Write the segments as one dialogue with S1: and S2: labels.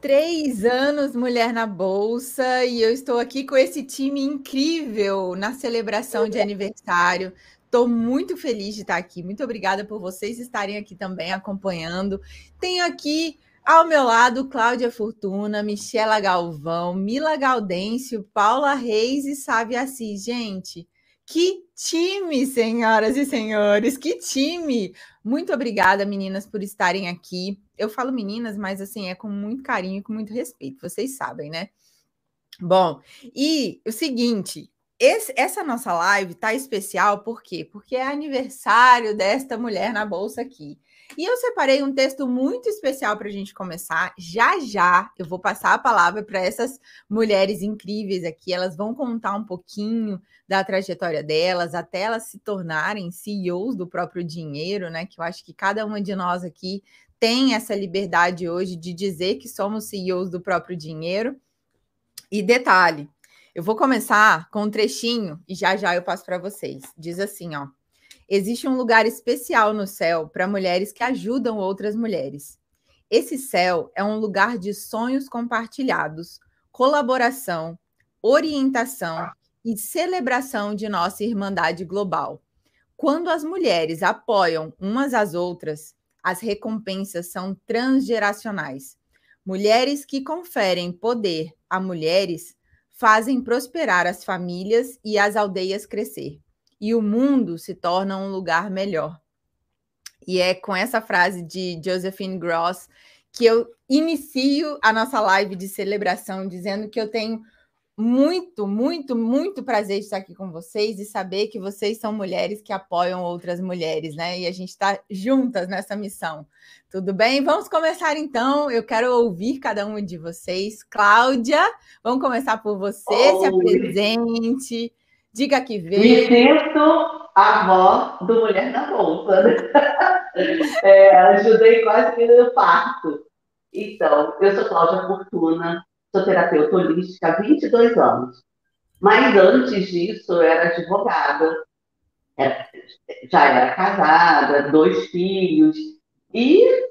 S1: Três anos Mulher na Bolsa e eu estou aqui com esse time incrível na celebração de aniversário. Estou muito feliz de estar aqui. Muito obrigada por vocês estarem aqui também acompanhando. Tenho aqui ao meu lado Cláudia Fortuna, Michela Galvão, Mila Gaudêncio, Paula Reis e Sávia Assis. Gente, que time, senhoras e senhores, que time! Muito obrigada, meninas, por estarem aqui. Eu falo meninas, mas assim, é com muito carinho e com muito respeito, vocês sabem, né? Bom, e o seguinte, esse, essa nossa live tá especial por quê? Porque é aniversário desta mulher na bolsa aqui. E eu separei um texto muito especial para a gente começar. Já já eu vou passar a palavra para essas mulheres incríveis aqui. Elas vão contar um pouquinho da trajetória delas, até elas se tornarem CEOs do próprio dinheiro, né? Que eu acho que cada uma de nós aqui tem essa liberdade hoje de dizer que somos CEOs do próprio dinheiro. E detalhe, eu vou começar com um trechinho e já já eu passo para vocês. Diz assim, ó. Existe um lugar especial no céu para mulheres que ajudam outras mulheres. Esse céu é um lugar de sonhos compartilhados, colaboração, orientação e celebração de nossa irmandade global. Quando as mulheres apoiam umas às outras, as recompensas são transgeracionais. Mulheres que conferem poder a mulheres fazem prosperar as famílias e as aldeias crescer e o mundo se torna um lugar melhor. E é com essa frase de Josephine Gross que eu inicio a nossa live de celebração, dizendo que eu tenho muito, muito, muito prazer estar aqui com vocês e saber que vocês são mulheres que apoiam outras mulheres, né? E a gente está juntas nessa missão. Tudo bem? Vamos começar então. Eu quero ouvir cada um de vocês. Cláudia, vamos começar por você. Oi. Se apresente. Diga que veio.
S2: Me sinto a avó do Mulher na Bolsa. É, ajudei quase que no parto. Então, eu sou Cláudia Fortuna, sou terapeuta holística há 22 anos. Mas antes disso, eu era advogada, já era casada, dois filhos, e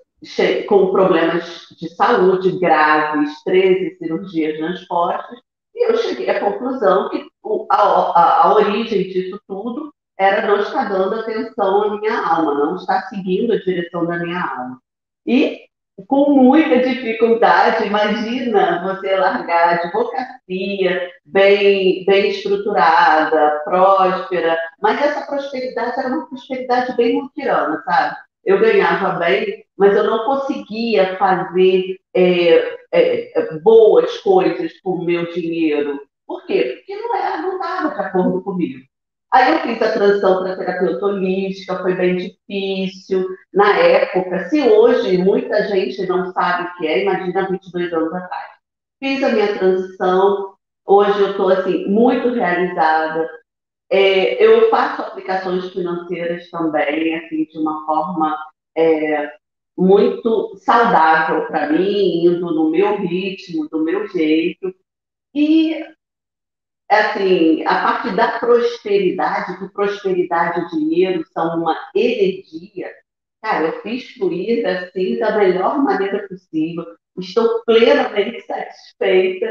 S2: com problemas de saúde graves, 13 cirurgias nas costas, e eu cheguei à conclusão que a, a, a origem disso tudo era não estar dando atenção à minha alma, não estar seguindo a direção da minha alma. E com muita dificuldade, imagina você largar a advocacia bem, bem estruturada, próspera, mas essa prosperidade era uma prosperidade bem mutirana, sabe? Eu ganhava bem, mas eu não conseguia fazer é, é, boas coisas com o meu dinheiro. Por quê? Porque não era, não estava de acordo comigo. Aí eu fiz a transição para terapeuta holística, foi bem difícil. Na época, se hoje muita gente não sabe o que é, imagina 22 anos atrás. Fiz a minha transição, hoje eu estou assim, muito realizada. É, eu faço aplicações financeiras também, assim, de uma forma é, muito saudável para mim, indo no meu ritmo, do meu jeito. E, assim, a parte da prosperidade, que prosperidade e dinheiro são uma energia, cara, eu fiz fluir, assim, da melhor maneira possível. Estou plenamente satisfeita.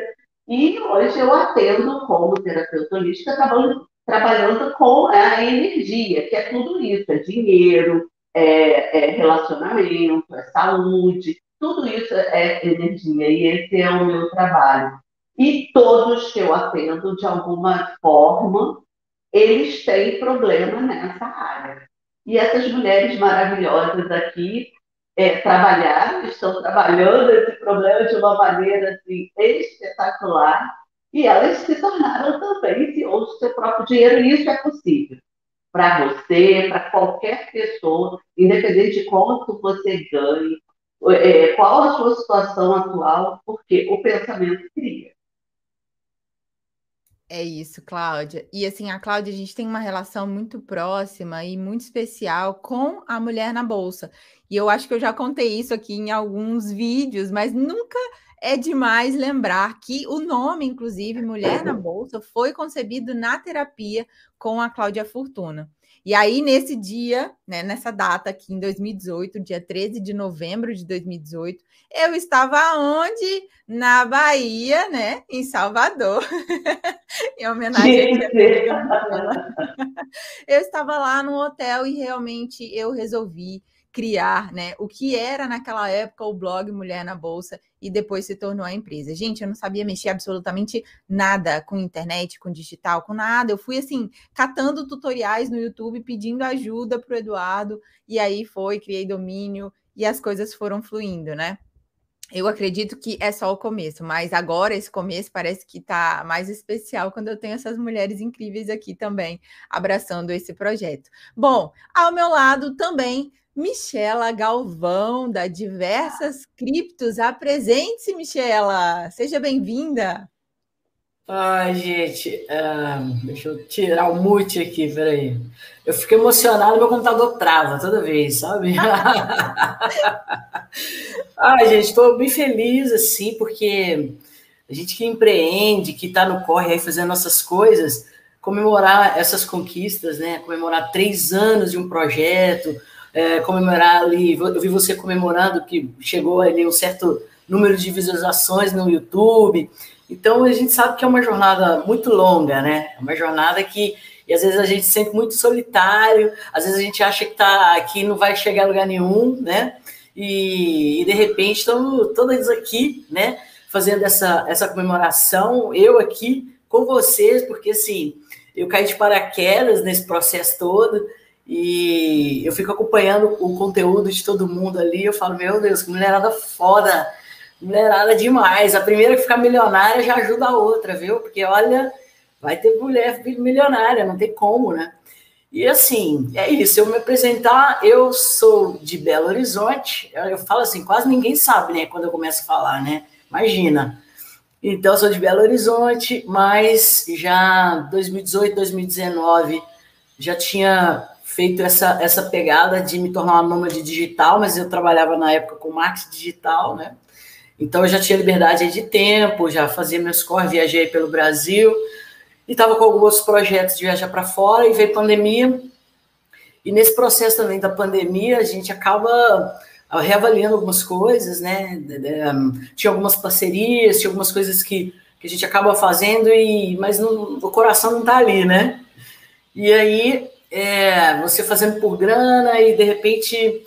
S2: E hoje eu atendo como terapeuta holística, trabalhando, trabalhando com a energia, que é tudo isso, é dinheiro, é, é relacionamento, é saúde, tudo isso é energia e esse é o meu trabalho. E todos que eu atendo, de alguma forma, eles têm problema nessa área. E essas mulheres maravilhosas aqui é, trabalharam, estão trabalhando esse problema de uma maneira assim, espetacular, e elas se tornaram também CEOs do seu próprio dinheiro, e isso é possível para você, para qualquer pessoa, independente de quanto você ganhe, é, qual a sua situação atual, porque o pensamento cria.
S1: É isso, Cláudia. E assim, a Cláudia, a gente tem uma relação muito próxima e muito especial com a mulher na bolsa. E eu acho que eu já contei isso aqui em alguns vídeos, mas nunca é demais lembrar que o nome, inclusive, Mulher na Bolsa, foi concebido na terapia com a Cláudia Fortuna. E aí, nesse dia, né, nessa data aqui em 2018, dia 13 de novembro de 2018, eu estava onde? Na Bahia, né? Em Salvador. em homenagem a Eu estava lá no hotel e realmente eu resolvi criar, né, o que era naquela época o blog Mulher na Bolsa e depois se tornou a empresa. Gente, eu não sabia mexer absolutamente nada com internet, com digital, com nada. Eu fui assim, catando tutoriais no YouTube, pedindo ajuda para o Eduardo, e aí foi, criei domínio e as coisas foram fluindo, né? Eu acredito que é só o começo, mas agora esse começo parece que está mais especial quando eu tenho essas mulheres incríveis aqui também abraçando esse projeto. Bom, ao meu lado também Michela Galvão, da Diversas Criptos. Apresente-se, Michela. Seja bem-vinda.
S3: Ai, gente, uh, deixa eu tirar o mute aqui, peraí. Eu fico emocionado, meu computador trava toda vez, sabe? Ai, gente, estou bem feliz, assim, porque a gente que empreende, que está no corre aí fazendo nossas coisas, comemorar essas conquistas, né? Comemorar três anos de um projeto, é, comemorar ali, eu vi você comemorando que chegou ali um certo número de visualizações no YouTube. Então a gente sabe que é uma jornada muito longa, né? É uma jornada que e às vezes a gente se sente muito solitário, às vezes a gente acha que tá aqui não vai chegar a lugar nenhum, né? E, e de repente estamos todas aqui, né? Fazendo essa, essa comemoração, eu aqui com vocês, porque assim, eu caí de paraquedas nesse processo todo, e eu fico acompanhando o conteúdo de todo mundo ali. Eu falo, meu Deus, que mulherada foda, mulherada demais. A primeira que ficar milionária já ajuda a outra, viu? Porque olha, vai ter mulher milionária, não tem como, né? E assim, é isso. Eu me apresentar, eu sou de Belo Horizonte. Eu falo assim, quase ninguém sabe, né? Quando eu começo a falar, né? Imagina. Então, eu sou de Belo Horizonte, mas já 2018, 2019 já tinha feito essa, essa pegada de me tornar uma nômade digital, mas eu trabalhava na época com marketing digital, né? Então eu já tinha liberdade de tempo, já fazia meus corres, viajei pelo Brasil e estava com alguns projetos de viajar para fora e veio pandemia. E nesse processo também da pandemia, a gente acaba reavaliando algumas coisas, né? Tinha algumas parcerias, tinha algumas coisas que, que a gente acaba fazendo, e mas não, o coração não está ali, né? E aí é, você fazendo por grana e de repente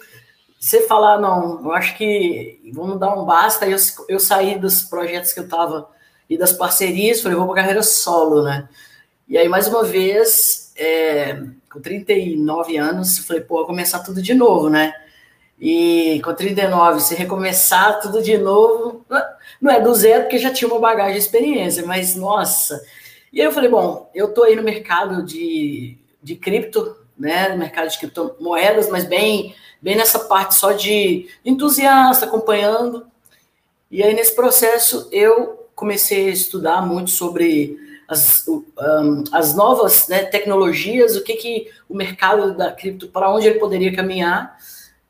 S3: você falar, não, eu acho que vamos dar um basta. Eu, eu saí dos projetos que eu estava e das parcerias, falei, vou para carreira solo, né? E aí, mais uma vez, é, com 39 anos, falei, pô, vou começar tudo de novo, né? E com 39, se recomeçar tudo de novo, não é do zero, porque já tinha uma bagagem de experiência, mas nossa. E aí eu falei, bom, eu tô aí no mercado de de cripto, né, no mercado de criptomoedas, mas bem, bem nessa parte só de entusiasta, acompanhando. E aí, nesse processo, eu comecei a estudar muito sobre as, um, as novas né, tecnologias, o que, que o mercado da cripto, para onde ele poderia caminhar,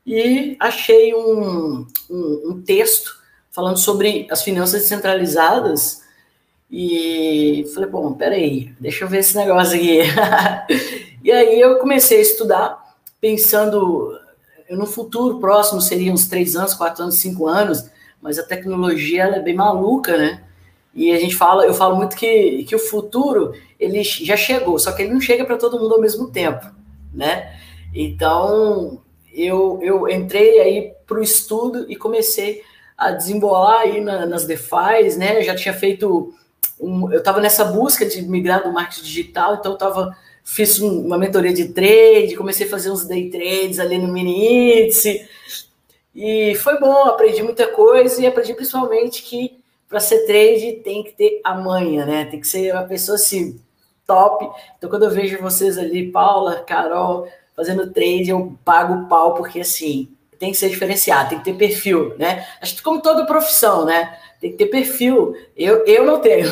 S3: e achei um, um, um texto falando sobre as finanças descentralizadas e falei, bom, peraí, deixa eu ver esse negócio aqui. e aí eu comecei a estudar, pensando no futuro próximo, seria uns três anos, quatro anos, cinco anos, mas a tecnologia é bem maluca, né? E a gente fala, eu falo muito que, que o futuro ele já chegou, só que ele não chega para todo mundo ao mesmo tempo, né? Então eu, eu entrei aí para o estudo e comecei a desembolar aí na, nas DeFi, né? Eu já tinha feito um, eu estava nessa busca de migrar do marketing digital, então eu tava, fiz um, uma mentoria de trade, comecei a fazer uns day trades ali no mini índice, e foi bom, aprendi muita coisa e aprendi principalmente que para ser trade tem que ter a manha, né? Tem que ser uma pessoa assim, top. Então, quando eu vejo vocês ali, Paula, Carol, fazendo trade, eu pago o pau, porque assim, tem que ser diferenciado, tem que ter perfil, né? Acho que como toda profissão, né? Tem que ter perfil. Eu, eu não tenho,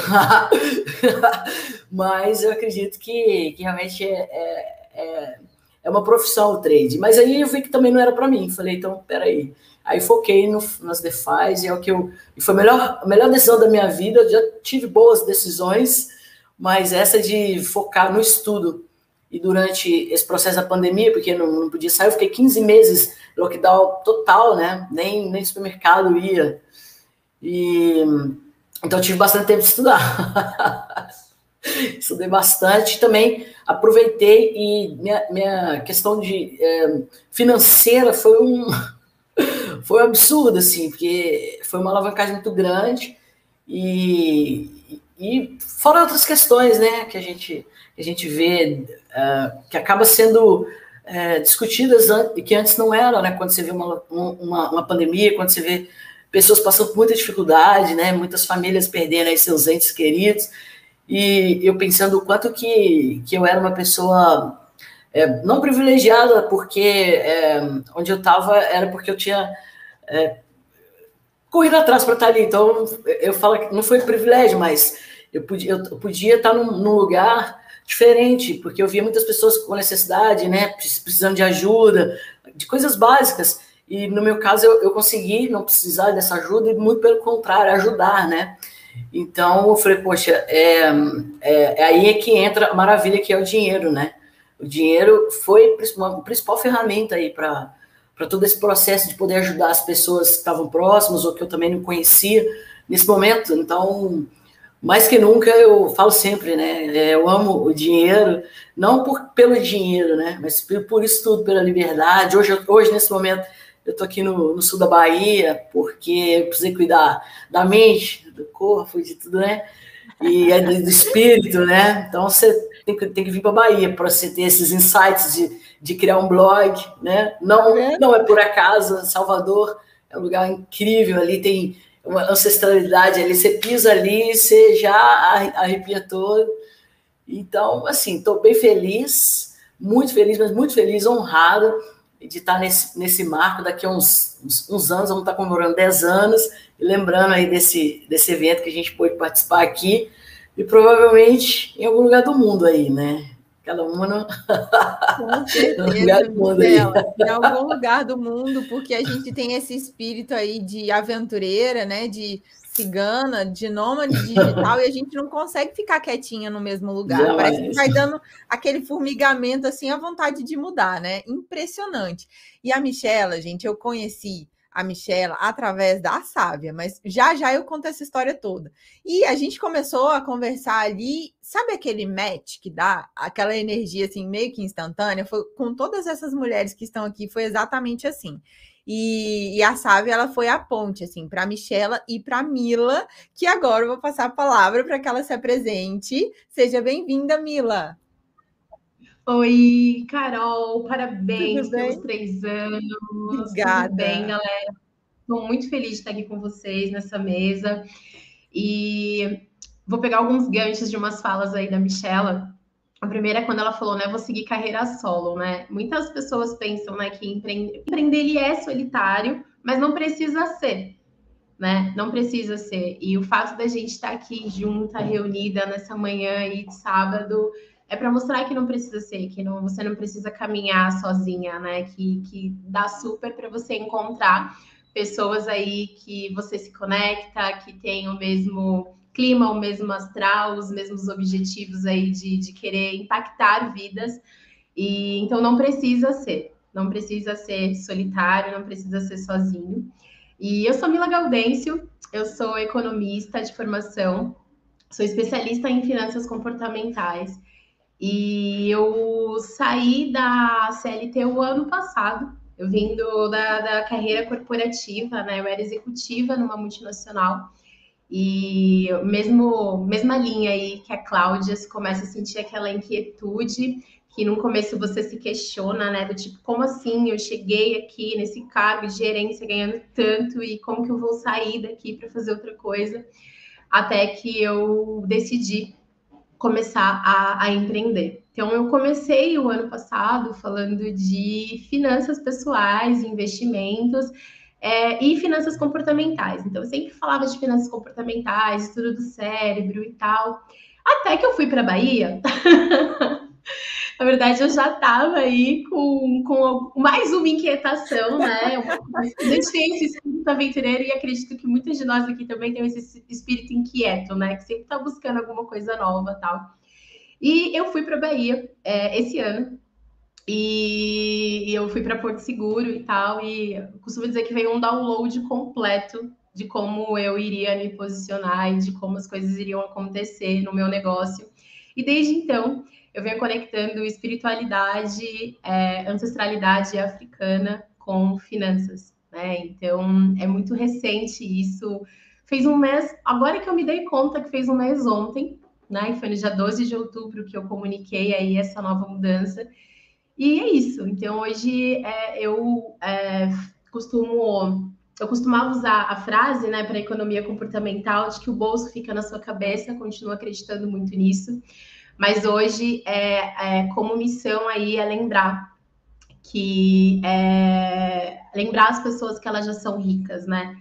S3: mas eu acredito que, que realmente é, é, é, é, uma profissão o trade. Mas aí eu vi que também não era para mim. Falei, então, peraí. Aí foquei no, nas DeFi, e é o que eu. E foi a melhor, a melhor decisão da minha vida. Eu já tive boas decisões, mas essa de focar no estudo e durante esse processo da pandemia, porque não, não podia sair, eu fiquei 15 meses lockdown total, né? Nem, nem supermercado ia. E então tive bastante tempo de estudar. Estudei bastante também, aproveitei e minha, minha questão de é, financeira foi um foi um absurdo, assim, porque foi uma alavancagem muito grande e, e fora outras questões, né, que a gente, que a gente vê, uh, que acaba sendo uh, discutidas e que antes não eram, né, quando você vê uma, uma, uma, pandemia, quando você vê pessoas passando por muita dificuldade, né, muitas famílias perdendo seus entes queridos, e eu pensando o quanto que, que eu era uma pessoa é, não privilegiada, porque é, onde eu estava era porque eu tinha é, corrido atrás para estar ali. Então, eu falo que não foi privilégio, mas eu podia, eu podia estar num, num, lugar diferente, porque eu via muitas pessoas com necessidade, né, precisando de ajuda, de coisas básicas. E no meu caso, eu, eu consegui não precisar dessa ajuda, e muito pelo contrário, ajudar, né? Então, eu falei, poxa, é, é, é aí é que entra a maravilha que é o dinheiro, né? O dinheiro foi uma principal ferramenta aí para todo esse processo de poder ajudar as pessoas que estavam próximas ou que eu também não conhecia nesse momento. Então, mais que nunca, eu falo sempre, né? É, eu amo o dinheiro, não por, pelo dinheiro, né? Mas por, por isso tudo, pela liberdade. Hoje, hoje nesse momento, eu tô aqui no, no, sul da Bahia, porque eu precisei cuidar da mente, do corpo, de tudo, né? E é do, do espírito, né? Então você tem que, tem que vir para Bahia para você ter esses insights de, de criar um blog, né? Não, é. não é por acaso, Salvador é um lugar incrível, ali tem uma ancestralidade ali, você pisa ali, você já arrepia todo. Então, assim, estou bem feliz, muito feliz, mas muito feliz, honrada de estar nesse, nesse marco daqui a uns, uns, uns, anos, vamos estar comemorando 10 anos, e lembrando aí desse, desse evento que a gente pôde participar aqui, e provavelmente em algum lugar do mundo aí, né? Cada uma no...
S1: Com certeza, lugar do mundo aí. em algum lugar do mundo, porque a gente tem esse espírito aí de aventureira, né? De cigana, de nômade digital, e a gente não consegue ficar quietinha no mesmo lugar. Não, Parece que vai dando aquele formigamento, assim, a vontade de mudar, né? Impressionante. E a Michela, gente, eu conheci a Michela através da Sávia, mas já já eu conto essa história toda. E a gente começou a conversar ali, sabe aquele match que dá, aquela energia assim meio que instantânea, foi com todas essas mulheres que estão aqui, foi exatamente assim. E, e a Sávia, ela foi a ponte, assim, para a Michela e para a Mila, que agora eu vou passar a palavra para que ela se apresente. Seja bem-vinda, Mila.
S4: Oi, Carol, parabéns pelos três anos. Obrigada. Tudo bem, galera? Estou muito feliz de estar aqui com vocês nessa mesa. E vou pegar alguns ganchos de umas falas aí da Michela a primeira é quando ela falou, né, vou seguir carreira solo, né? Muitas pessoas pensam, né, que empreender, empreender ele é solitário, mas não precisa ser, né? Não precisa ser. E o fato da gente estar aqui junta, reunida nessa manhã aí de sábado, é para mostrar que não precisa ser, que não, você não precisa caminhar sozinha, né? Que, que dá super para você encontrar pessoas aí que você se conecta, que tem o mesmo clima, o mesmo astral, os mesmos objetivos aí de, de querer impactar vidas. E então não precisa ser, não precisa ser solitário, não precisa ser sozinho. E eu sou Mila Gaudêncio, eu sou economista de formação, sou especialista em finanças comportamentais. E eu saí da CLT o ano passado, eu vim do, da, da carreira corporativa, né? Eu era executiva numa multinacional. E mesmo mesma linha aí que a Cláudia começa a sentir aquela inquietude que no começo você se questiona, né, do tipo, como assim eu cheguei aqui nesse cargo de gerência ganhando tanto e como que eu vou sair daqui para fazer outra coisa? Até que eu decidi começar a, a empreender. Então, eu comecei o ano passado falando de finanças pessoais, investimentos, é, e finanças comportamentais. Então, eu sempre falava de finanças comportamentais, estudo do cérebro e tal. Até que eu fui para a Bahia. Na verdade, eu já estava aí com, com mais uma inquietação, né? A gente tem esse espírito aventureiro e acredito que muitas de nós aqui também tem esse espírito inquieto, né? Que sempre está buscando alguma coisa nova tal. E eu fui para Bahia é, esse ano e, eu fui para Porto Seguro e tal, e costumo dizer que veio um download completo de como eu iria me posicionar e de como as coisas iriam acontecer no meu negócio. E desde então, eu venho conectando espiritualidade, é, ancestralidade africana com finanças, né? Então, é muito recente isso. Fez um mês, agora que eu me dei conta que fez um mês ontem, né? E foi no dia 12 de outubro que eu comuniquei aí essa nova mudança. E é isso. Então, hoje é, eu é, costumo. Eu costumava usar a frase, né, para economia comportamental, de que o bolso fica na sua cabeça, continuo acreditando muito nisso. Mas hoje, é, é como missão aí, é lembrar que é, lembrar as pessoas que elas já são ricas, né?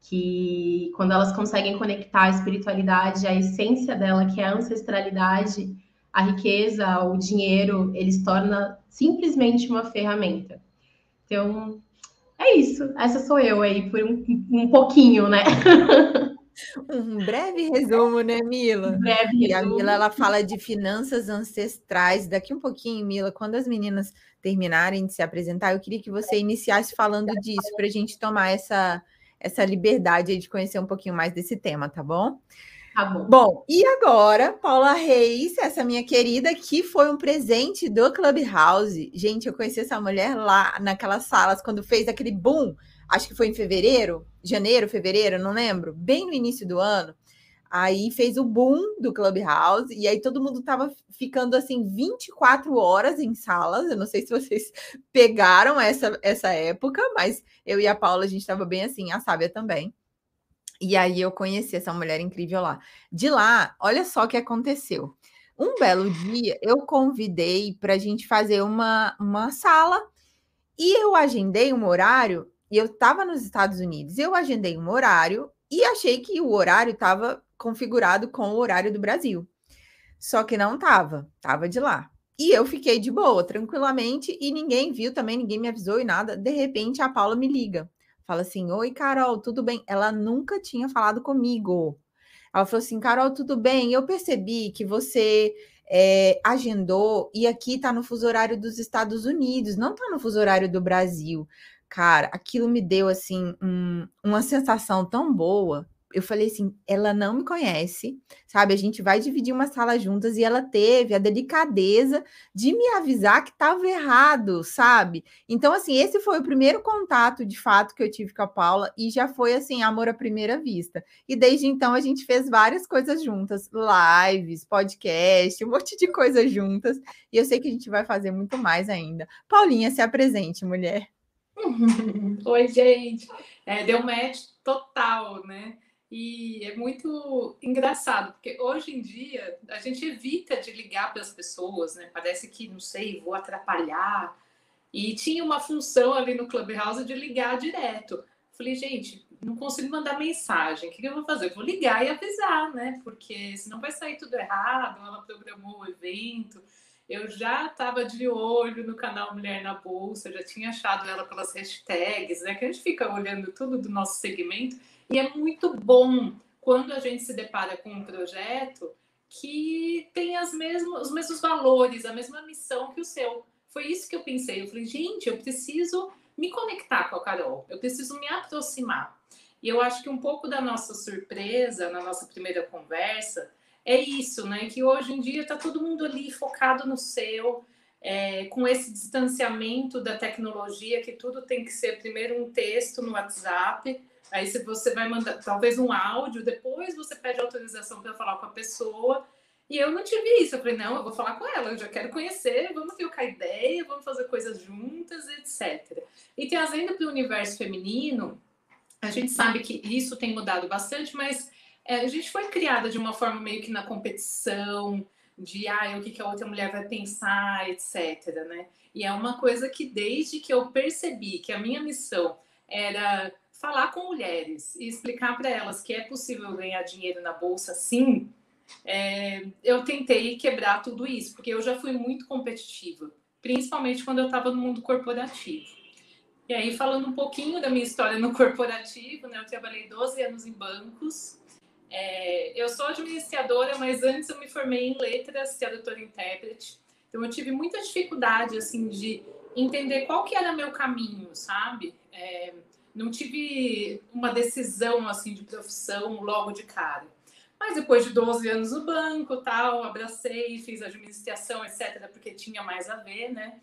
S4: Que quando elas conseguem conectar a espiritualidade, a essência dela, que é a ancestralidade, a riqueza, o dinheiro, ele se torna simplesmente uma ferramenta. Então, é isso. Essa sou eu aí, por um, um pouquinho, né?
S1: Um breve resumo, né, Mila? Um breve resumo. E a Mila, ela fala de finanças ancestrais. Daqui um pouquinho, Mila, quando as meninas terminarem de se apresentar, eu queria que você iniciasse falando disso, para a gente tomar essa, essa liberdade de conhecer um pouquinho mais desse tema, tá bom?
S4: Tá bom.
S1: Bom, e agora, Paula Reis, essa minha querida, que foi um presente do Clubhouse. Gente, eu conheci essa mulher lá naquelas salas, quando fez aquele boom, acho que foi em fevereiro, janeiro, fevereiro, não lembro, bem no início do ano. Aí fez o boom do Clubhouse, e aí todo mundo tava ficando assim 24 horas em salas. Eu não sei se vocês pegaram essa, essa época, mas eu e a Paula, a gente tava bem assim, a Sábia também. E aí eu conheci essa mulher incrível lá. De lá, olha só o que aconteceu. Um belo dia, eu convidei para a gente fazer uma, uma sala e eu agendei um horário. E eu estava nos Estados Unidos, eu agendei um horário e achei que o horário estava configurado com o horário do Brasil. Só que não estava, estava de lá. E eu fiquei de boa, tranquilamente, e ninguém viu também, ninguém me avisou e nada. De repente, a Paula me liga. Fala assim: Oi, Carol, tudo bem? Ela nunca tinha falado comigo. Ela falou assim: Carol, tudo bem? Eu percebi que você é, agendou e aqui tá no fuso horário dos Estados Unidos, não tá no fuso horário do Brasil. Cara, aquilo me deu assim um, uma sensação tão boa eu falei assim, ela não me conhece, sabe? A gente vai dividir uma sala juntas e ela teve a delicadeza de me avisar que estava errado, sabe? Então, assim, esse foi o primeiro contato de fato que eu tive com a Paula e já foi assim, amor à primeira vista. E desde então a gente fez várias coisas juntas, lives, podcast, um monte de coisas juntas. E eu sei que a gente vai fazer muito mais ainda. Paulinha, se apresente, mulher.
S5: Oi, gente. É, deu match total, né? E é muito engraçado, porque hoje em dia a gente evita de ligar para as pessoas, né? Parece que, não sei, vou atrapalhar. E tinha uma função ali no Clubhouse de ligar direto. Falei, gente, não consigo mandar mensagem. O que eu vou fazer? Eu vou ligar e avisar, né? Porque senão vai sair tudo errado. Ela programou o evento. Eu já estava de olho no canal Mulher na Bolsa, já tinha achado ela pelas hashtags, né? Que a gente fica olhando tudo do nosso segmento e é muito bom quando a gente se depara com um projeto que tem as mesmas, os mesmos valores, a mesma missão que o seu. Foi isso que eu pensei. Eu falei, gente, eu preciso me conectar com a Carol, eu preciso me aproximar. E eu acho que um pouco da nossa surpresa na nossa primeira conversa é isso, né? Que hoje em dia está todo mundo ali focado no seu, é, com esse distanciamento da tecnologia, que tudo tem que ser primeiro um texto no WhatsApp, Aí se você vai mandar talvez um áudio, depois você pede autorização para falar com a pessoa. E eu não tive isso. Eu falei, não, eu vou falar com ela, eu já quero conhecer, vamos trocar ideia, vamos fazer coisas juntas, etc. E trazendo para o universo feminino, a gente sabe que isso tem mudado bastante, mas é, a gente foi criada de uma forma meio que na competição, de ah, o que, que a outra mulher vai pensar, etc. Né? E é uma coisa que desde que eu percebi que a minha missão era falar com mulheres e explicar para elas que é possível ganhar dinheiro na bolsa sim, é, eu tentei quebrar tudo isso, porque eu já fui muito competitiva, principalmente quando eu estava no mundo corporativo. E aí, falando um pouquinho da minha história no corporativo, né, eu trabalhei 12 anos em bancos, É, eu sou administradora, mas antes eu me formei em letras, tradutora e intérprete. Então eu tive muita dificuldade assim de entender qual que era meu caminho, sabe? É, não tive uma decisão assim de profissão logo de cara. Mas depois de 12 anos no banco, tal, abracei, fiz administração, etc, porque tinha mais a ver, né?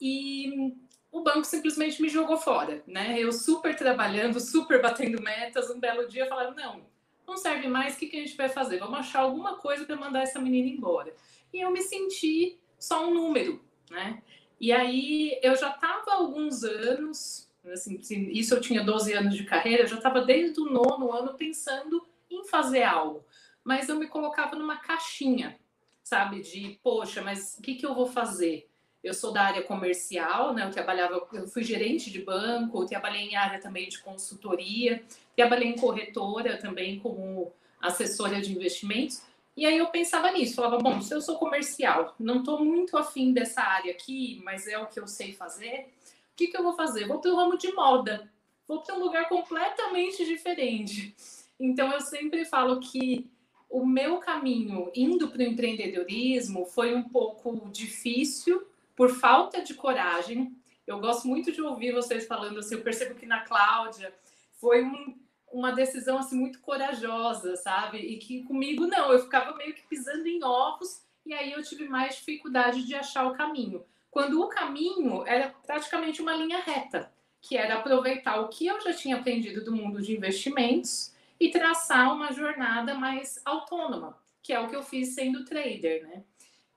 S5: E o banco simplesmente me jogou fora, né? Eu super trabalhando, super batendo metas, um belo dia falaram: "Não, não serve mais, o que, que a gente vai fazer? Vamos achar alguma coisa para mandar essa menina embora". E eu me senti só um número, né? E aí eu já estava alguns anos, assim, isso eu tinha 12 anos de carreira, já estava desde o nono ano pensando em fazer algo, mas eu me colocava numa caixinha, sabe? De, poxa, mas o que, que eu vou fazer? Eu sou da área comercial, né? Eu trabalhava, eu fui gerente de banco, trabalhei em área também de consultoria, trabalhei em corretora também como assessora de investimentos. E aí eu pensava nisso, falava, bom, se eu sou comercial, não estou muito afim dessa área aqui, mas é o que eu sei fazer, que, que eu vou fazer? Vou para o ramo de moda, vou para um lugar completamente diferente. Então eu sempre falo que o meu caminho indo para o empreendedorismo foi um pouco difícil por falta de coragem. Eu gosto muito de ouvir vocês falando assim, eu percebo que na Cláudia foi um, uma decisão assim muito corajosa, sabe? E que comigo não, eu ficava meio que pisando em ovos e aí eu tive mais dificuldade de achar o caminho. Quando o caminho era praticamente uma linha reta, que era aproveitar o que eu já tinha aprendido do mundo de investimentos e traçar uma jornada mais autônoma, que é o que eu fiz sendo trader, né?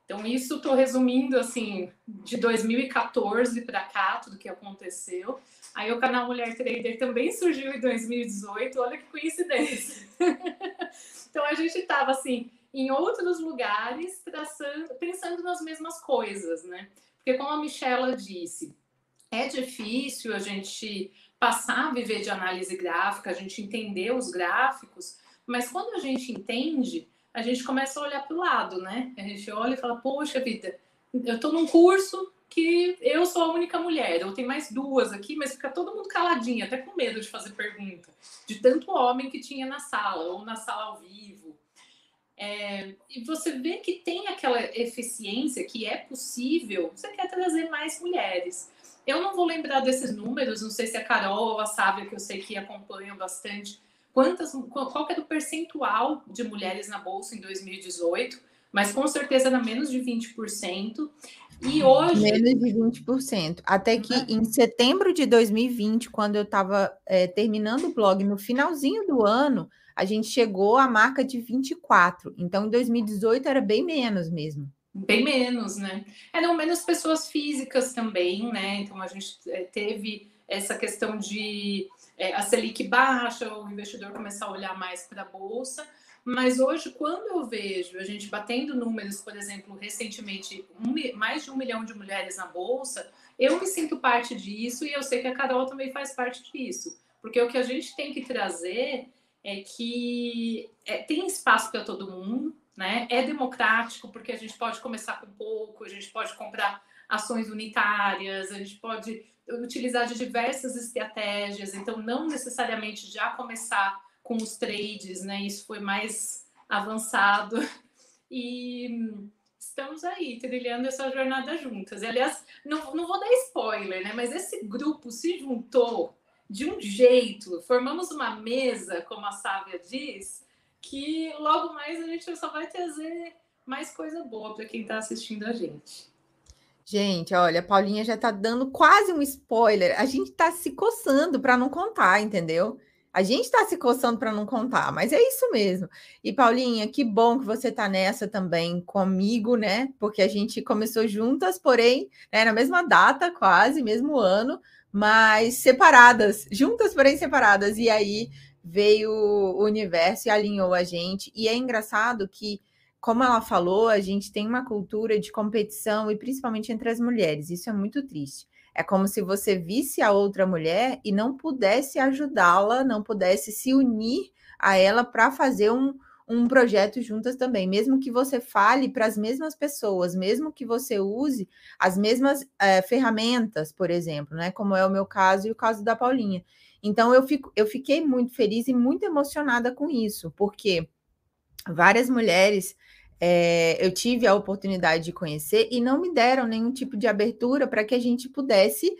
S5: Então, isso estou resumindo assim de 2014 para cá, tudo que aconteceu. Aí o canal Mulher Trader também surgiu em 2018, olha que coincidência. então a gente estava assim em outros lugares, traçando, pensando nas mesmas coisas, né? Porque como a Michela disse, é difícil a gente passar a viver de análise gráfica, a gente entender os gráficos, mas quando a gente entende, a gente começa a olhar para o lado, né? A gente olha e fala, poxa vida, eu estou num curso que eu sou a única mulher, ou tem mais duas aqui, mas fica todo mundo caladinho, até com medo de fazer pergunta, de tanto homem que tinha na sala, ou na sala ao vivo. É, e você vê que tem aquela eficiência, que é possível, você quer trazer mais mulheres. Eu não vou lembrar desses números, não sei se a Carol ou a Sábia, que eu sei que acompanham bastante, quantas, qual que é o percentual de mulheres na Bolsa em 2018, mas com certeza era menos de 20%. E hoje.
S1: Menos de 20%. Até que uhum. em setembro de 2020, quando eu estava é, terminando o blog, no finalzinho do ano, a gente chegou à marca de 24. Então, em 2018 era bem menos mesmo.
S5: Bem menos, né? Eram menos pessoas físicas também, né? Então a gente é, teve essa questão de é, a Selic baixa, o investidor começar a olhar mais para a bolsa. Mas hoje, quando eu vejo a gente batendo números, por exemplo, recentemente, um, mais de um milhão de mulheres na Bolsa, eu me sinto parte disso e eu sei que a Carol também faz parte disso. Porque o que a gente tem que trazer é que é, tem espaço para todo mundo, né? É democrático, porque a gente pode começar com pouco, a gente pode comprar ações unitárias, a gente pode utilizar de diversas estratégias, então não necessariamente já começar com os trades, né? Isso foi mais avançado e estamos aí trilhando essa jornada juntas. E, aliás, não, não vou dar spoiler, né? Mas esse grupo se juntou de um jeito, formamos uma mesa, como a Sávia diz, que logo mais a gente só vai trazer mais coisa boa para quem está assistindo a gente.
S1: Gente, olha, a Paulinha já está dando quase um spoiler. A gente está se coçando para não contar, entendeu? A gente está se coçando para não contar, mas é isso mesmo. E Paulinha, que bom que você está nessa também comigo, né? Porque a gente começou juntas, porém, né, na mesma data, quase, mesmo ano, mas separadas, juntas, porém separadas. E aí veio o universo e alinhou a gente. E é engraçado que, como ela falou, a gente tem uma cultura de competição e principalmente entre as mulheres. Isso é muito triste. É como se você visse a outra mulher e não pudesse ajudá-la, não pudesse se unir a ela para fazer um, um projeto juntas também, mesmo que você fale para as mesmas pessoas, mesmo que você use as mesmas é, ferramentas, por exemplo, né? Como é o meu caso e o caso da Paulinha. Então eu, fico, eu fiquei muito feliz e muito emocionada com isso, porque várias mulheres é, eu tive a oportunidade de conhecer e não me deram nenhum tipo de abertura para que a gente pudesse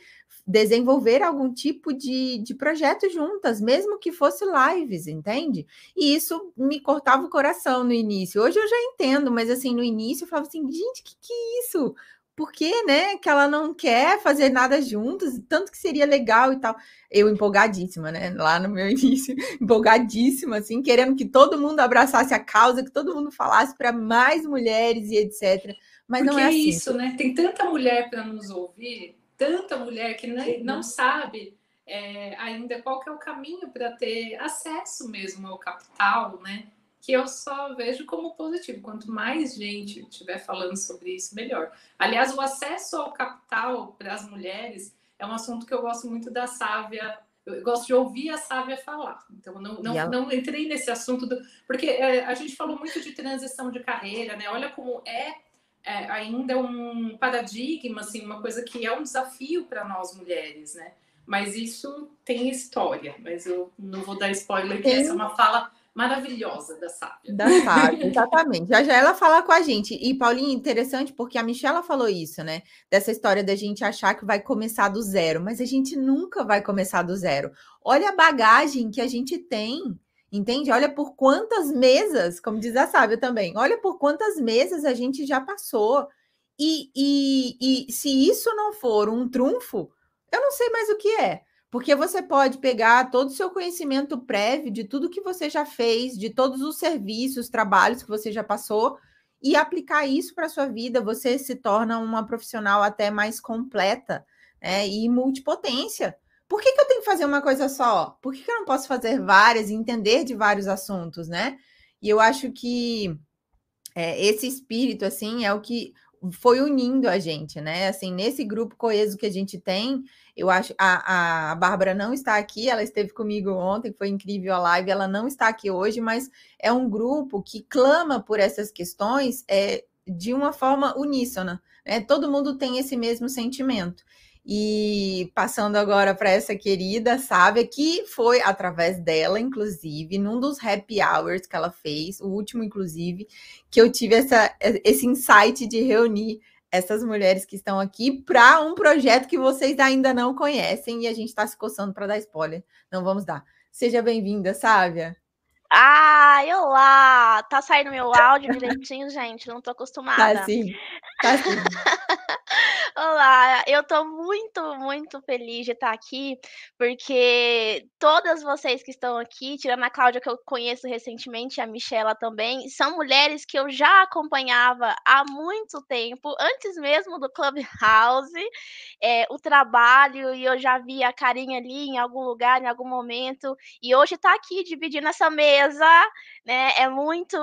S1: desenvolver algum tipo de, de projeto juntas, mesmo que fosse lives, entende? E isso me cortava o coração no início. Hoje eu já entendo, mas assim, no início eu falava assim, gente, que que é isso? Por que, né, que ela não quer fazer nada juntos, tanto que seria legal e tal. Eu empolgadíssima, né, lá no meu início, empolgadíssima, assim, querendo que todo mundo abraçasse a causa, que todo mundo falasse para mais mulheres e etc. Mas Porque não é assim.
S5: isso, né? Tem tanta mulher para nos ouvir tanta mulher que nem, não sabe é, ainda qual que é o caminho para ter acesso mesmo ao capital, né? Que eu só vejo como positivo. Quanto mais gente estiver falando sobre isso, melhor. Aliás, o acesso ao capital para as mulheres é um assunto que eu gosto muito da Sávia. Eu gosto de ouvir a Sávia falar. Então, não, não, ela... não entrei nesse assunto, do... porque é, a gente falou muito de transição de carreira, né? Olha como é é, ainda um paradigma, assim, uma coisa que é um desafio para nós mulheres, né? Mas isso tem história, mas eu não vou dar spoiler, porque essa é uma fala maravilhosa da Sábia.
S1: Da Sábia, exatamente. Já já ela fala com a gente. E, Paulinha, interessante porque a Michela falou isso, né? Dessa história da gente achar que vai começar do zero, mas a gente nunca vai começar do zero. Olha a bagagem que a gente tem Entende? Olha por quantas mesas, como diz a Sábia também, olha por quantas mesas a gente já passou. E, e, e se isso não for um trunfo, eu não sei mais o que é. Porque você pode pegar todo o seu conhecimento prévio de tudo que você já fez, de todos os serviços, trabalhos que você já passou, e aplicar isso para a sua vida, você se torna uma profissional até mais completa né, e multipotência. Por que, que eu tenho que fazer uma coisa só? Por que, que eu não posso fazer várias e entender de vários assuntos, né? E eu acho que é, esse espírito, assim, é o que foi unindo a gente, né? Assim, nesse grupo coeso que a gente tem, eu acho a, a Bárbara não está aqui, ela esteve comigo ontem, foi incrível a live, ela não está aqui hoje, mas é um grupo que clama por essas questões é, de uma forma uníssona, né? Todo mundo tem esse mesmo sentimento. E passando agora para essa querida Sábia, que foi através dela, inclusive, num dos happy hours que ela fez, o último, inclusive, que eu tive essa, esse insight de reunir essas mulheres que estão aqui para um projeto que vocês ainda não conhecem e a gente está se coçando para dar spoiler. Não vamos dar. Seja bem-vinda, Sávia.
S6: Ai, olá! Tá saindo meu áudio direitinho, gente? Não tô acostumada.
S1: Tá sim. Tá sim.
S6: Olá, eu estou muito, muito feliz de estar aqui, porque todas vocês que estão aqui, tirando a Cláudia que eu conheço recentemente, a Michela também, são mulheres que eu já acompanhava há muito tempo, antes mesmo do Clubhouse, é, o trabalho, e eu já vi a carinha ali em algum lugar, em algum momento, e hoje está aqui dividindo essa mesa, né? É muito.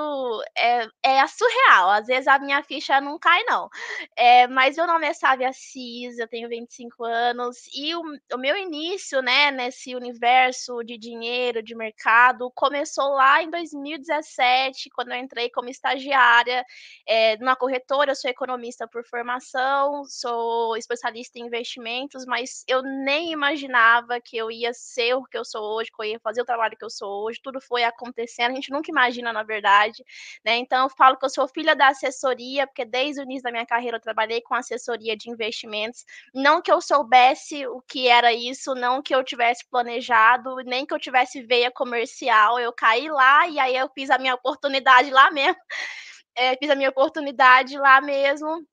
S6: É, é surreal. Às vezes a minha ficha não cai, não. É, mas meu nome é Sávia Assis, eu tenho 25 anos, e o, o meu início, né, nesse universo de dinheiro, de mercado, começou lá em 2017, quando eu entrei como estagiária é, numa corretora. Eu sou economista por formação, sou especialista em investimentos, mas eu nem imaginava que eu ia ser o que eu sou hoje, que eu ia fazer o trabalho que eu sou hoje. Tudo foi acontecendo, a gente nunca imagina, na verdade, né? Então, eu falo que eu sou filha da assessoria, porque desde o início da minha carreira eu trabalhei com assessoria de investimentos. Não que eu soubesse o que era isso, não que eu tivesse planejado, nem que eu tivesse veia comercial. Eu caí lá e aí eu fiz a minha oportunidade lá mesmo. É, fiz a minha oportunidade lá mesmo.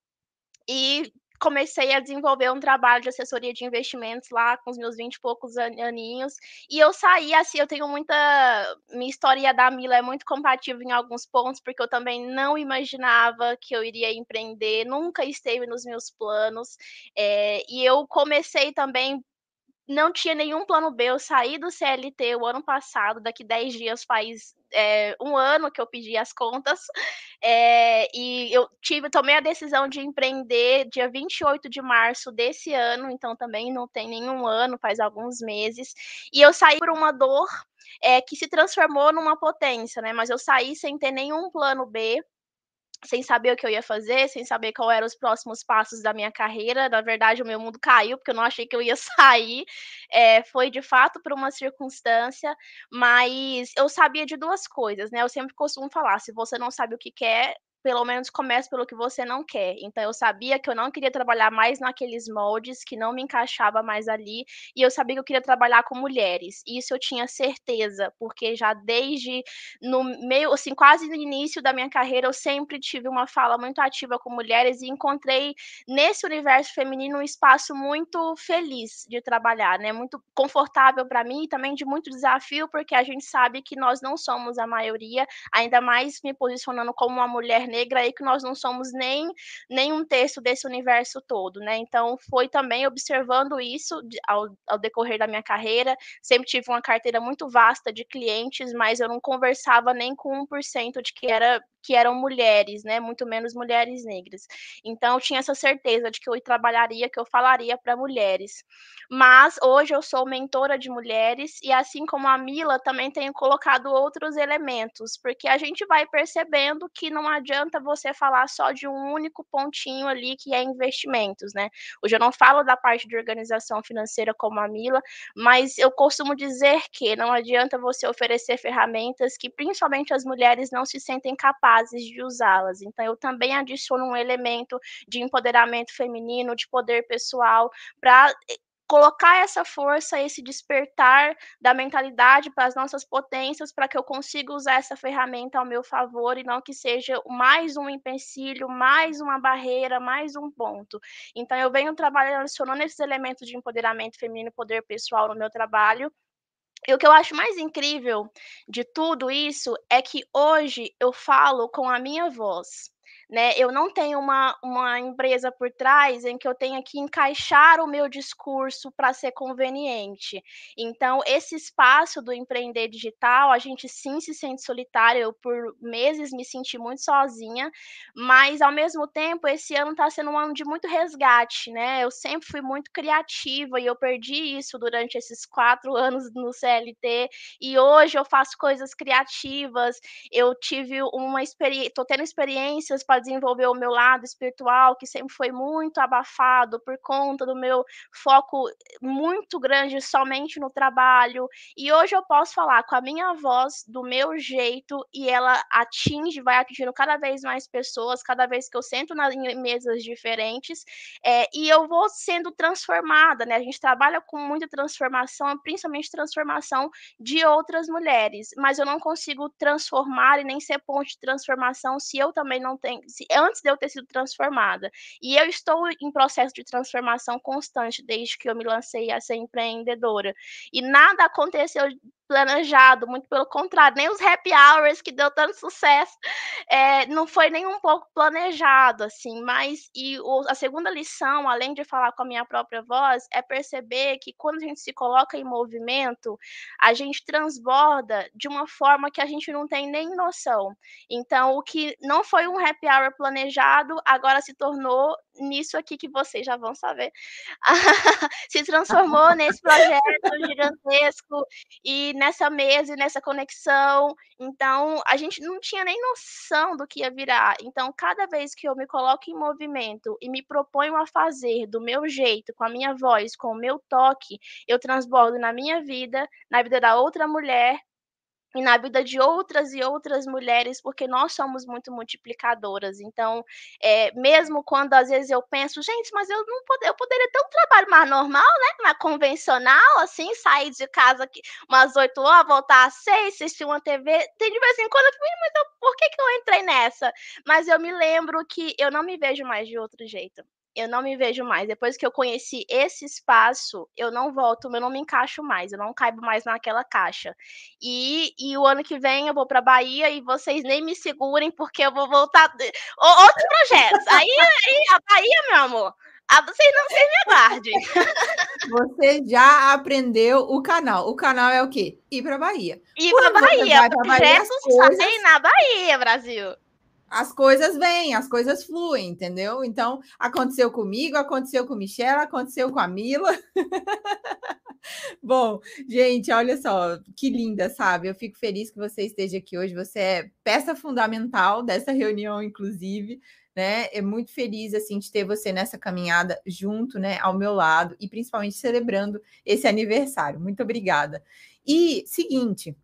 S6: E comecei a desenvolver um trabalho de assessoria de investimentos lá com os meus 20 e poucos aninhos. E eu saí assim, eu tenho muita. Minha história da Mila é muito compatível em alguns pontos, porque eu também não imaginava que eu iria empreender, nunca esteve nos meus planos. É, e eu comecei também não tinha nenhum plano B. Eu saí do CLT o ano passado, daqui 10 dias faz é, um ano que eu pedi as contas, é, e eu tive, tomei a decisão de empreender dia 28 de março desse ano, então também não tem nenhum ano, faz alguns meses, e eu saí por uma dor é, que se transformou numa potência, né? Mas eu saí sem ter nenhum plano B, sem saber o que eu ia fazer, sem saber qual eram os próximos passos da minha carreira. Na verdade, o meu mundo caiu, porque eu não achei que eu ia sair. É, foi de fato por uma circunstância, mas eu sabia de duas coisas, né? Eu sempre costumo falar: se você não sabe o que quer, pelo menos comece pelo que você não quer. Então eu sabia que eu não queria trabalhar mais naqueles moldes, que não me encaixava mais ali, e eu sabia que eu queria trabalhar com mulheres. Isso eu tinha certeza, porque já desde no meio, assim, quase no início da minha carreira, eu sempre tive uma fala muito ativa com mulheres e encontrei nesse universo feminino um espaço muito feliz de trabalhar, né? Muito confortável para mim e também de muito desafio, porque a gente sabe que nós não somos a maioria, ainda mais me posicionando como uma mulher negra aí que nós não somos nem, um terço desse universo todo, né? Então foi também observando isso ao, ao decorrer da minha carreira. Sempre tive uma carteira muito vasta de clientes, mas eu não conversava nem com 1% de que era que eram mulheres, né? Muito menos mulheres negras. Então eu tinha essa certeza de que eu trabalharia, que eu falaria para mulheres. Mas hoje eu sou mentora de mulheres e assim como a Mila também tenho colocado outros elementos, porque a gente vai percebendo que não adianta você falar só de um único pontinho ali que é investimentos, né? Hoje eu não falo da parte de organização financeira como a Mila, mas eu costumo dizer que não adianta você oferecer ferramentas que principalmente as mulheres não se sentem capazes capazes de usá-las. Então, eu também adiciono um elemento de empoderamento feminino, de poder pessoal, para eh, colocar essa força, esse despertar da mentalidade para as nossas potências, para que eu consiga usar essa ferramenta ao meu favor e não que seja mais um empecilho, mais uma barreira, mais um ponto. Então, eu venho trabalhando, adicionando esses elementos de empoderamento feminino poder pessoal no meu trabalho, e o que eu acho mais incrível de tudo isso é que hoje eu falo com a minha voz né? Eu não tenho uma, uma empresa por trás em que eu tenha que encaixar o meu discurso para ser conveniente. Então, esse espaço do empreender digital, a gente sim se sente solitária. Eu, por meses, me senti muito sozinha, mas ao mesmo tempo, esse ano está sendo um ano de muito resgate, né? Eu sempre fui muito criativa e eu perdi isso durante esses quatro anos no CLT. E hoje eu faço coisas criativas. Eu tive uma experiência, estou tendo experiências para desenvolver o meu lado espiritual, que sempre foi muito abafado por conta do meu foco muito grande somente no trabalho. E hoje eu posso falar com a minha voz, do meu jeito, e ela atinge, vai atingindo cada vez mais pessoas, cada vez que eu sento nas, mesas diferentes, é, e eu vou sendo transformada, né? A gente trabalha com muita transformação, principalmente transformação de outras mulheres, mas eu não consigo transformar e nem ser ponto de transformação se eu também não tenho, se, antes de eu ter sido transformada. E eu estou em processo de transformação constante desde que eu me lancei a ser empreendedora. E nada aconteceu planejado, muito pelo contrário, nem os happy hours que deu tanto sucesso é, não foi nem um pouco planejado, assim, mas e o, a segunda lição, além de falar com a minha própria voz, é perceber que quando a gente se coloca em movimento, a gente transborda de uma forma que a gente não tem nem noção. Então, o que não foi um happy hour planejado, agora se tornou nisso aqui que vocês já vão saber, se transformou nesse projeto gigantesco e nessa mesa e nessa conexão. Então, a gente não tinha nem noção do que ia virar. Então, cada vez que eu me coloco em movimento e me proponho a fazer do meu jeito, com a minha voz, com o meu toque, eu transbordo na minha vida, na vida da outra mulher, e na vida de outras e outras mulheres, porque nós somos muito multiplicadoras. Então, é, mesmo quando às vezes eu penso, gente, mas eu não eu poderia ter um trabalho mais normal, né? Mais convencional, assim, sair de casa aqui umas oito horas, voltar às seis, assistir uma TV. Tem de vez em quando eu fico, mas eu, por que, que eu entrei nessa? Mas eu me lembro que eu não me vejo mais de outro jeito eu não me vejo mais. Depois que eu conheci esse espaço, eu não volto, eu não me encaixo mais, eu não caibo mais naquela caixa. E, e o ano que vem eu vou para Bahia e vocês nem me segurem, porque eu vou voltar. Outros projetos. Aí, aí a Bahia, meu amor. Ah, vocês não se me aguardem.
S1: Você já aprendeu o canal. O canal é o quê? Ir para Bahia.
S6: Ir para Bahia. Projetos coisas... saem na Bahia, Brasil.
S1: As coisas vêm, as coisas fluem, entendeu? Então, aconteceu comigo, aconteceu com Michelle, aconteceu com a Mila. Bom, gente, olha só, que linda, sabe? Eu fico feliz que você esteja aqui hoje. Você é peça fundamental dessa reunião, inclusive, né? É muito feliz assim de ter você nessa caminhada junto, né, ao meu lado e principalmente celebrando esse aniversário. Muito obrigada. E seguinte,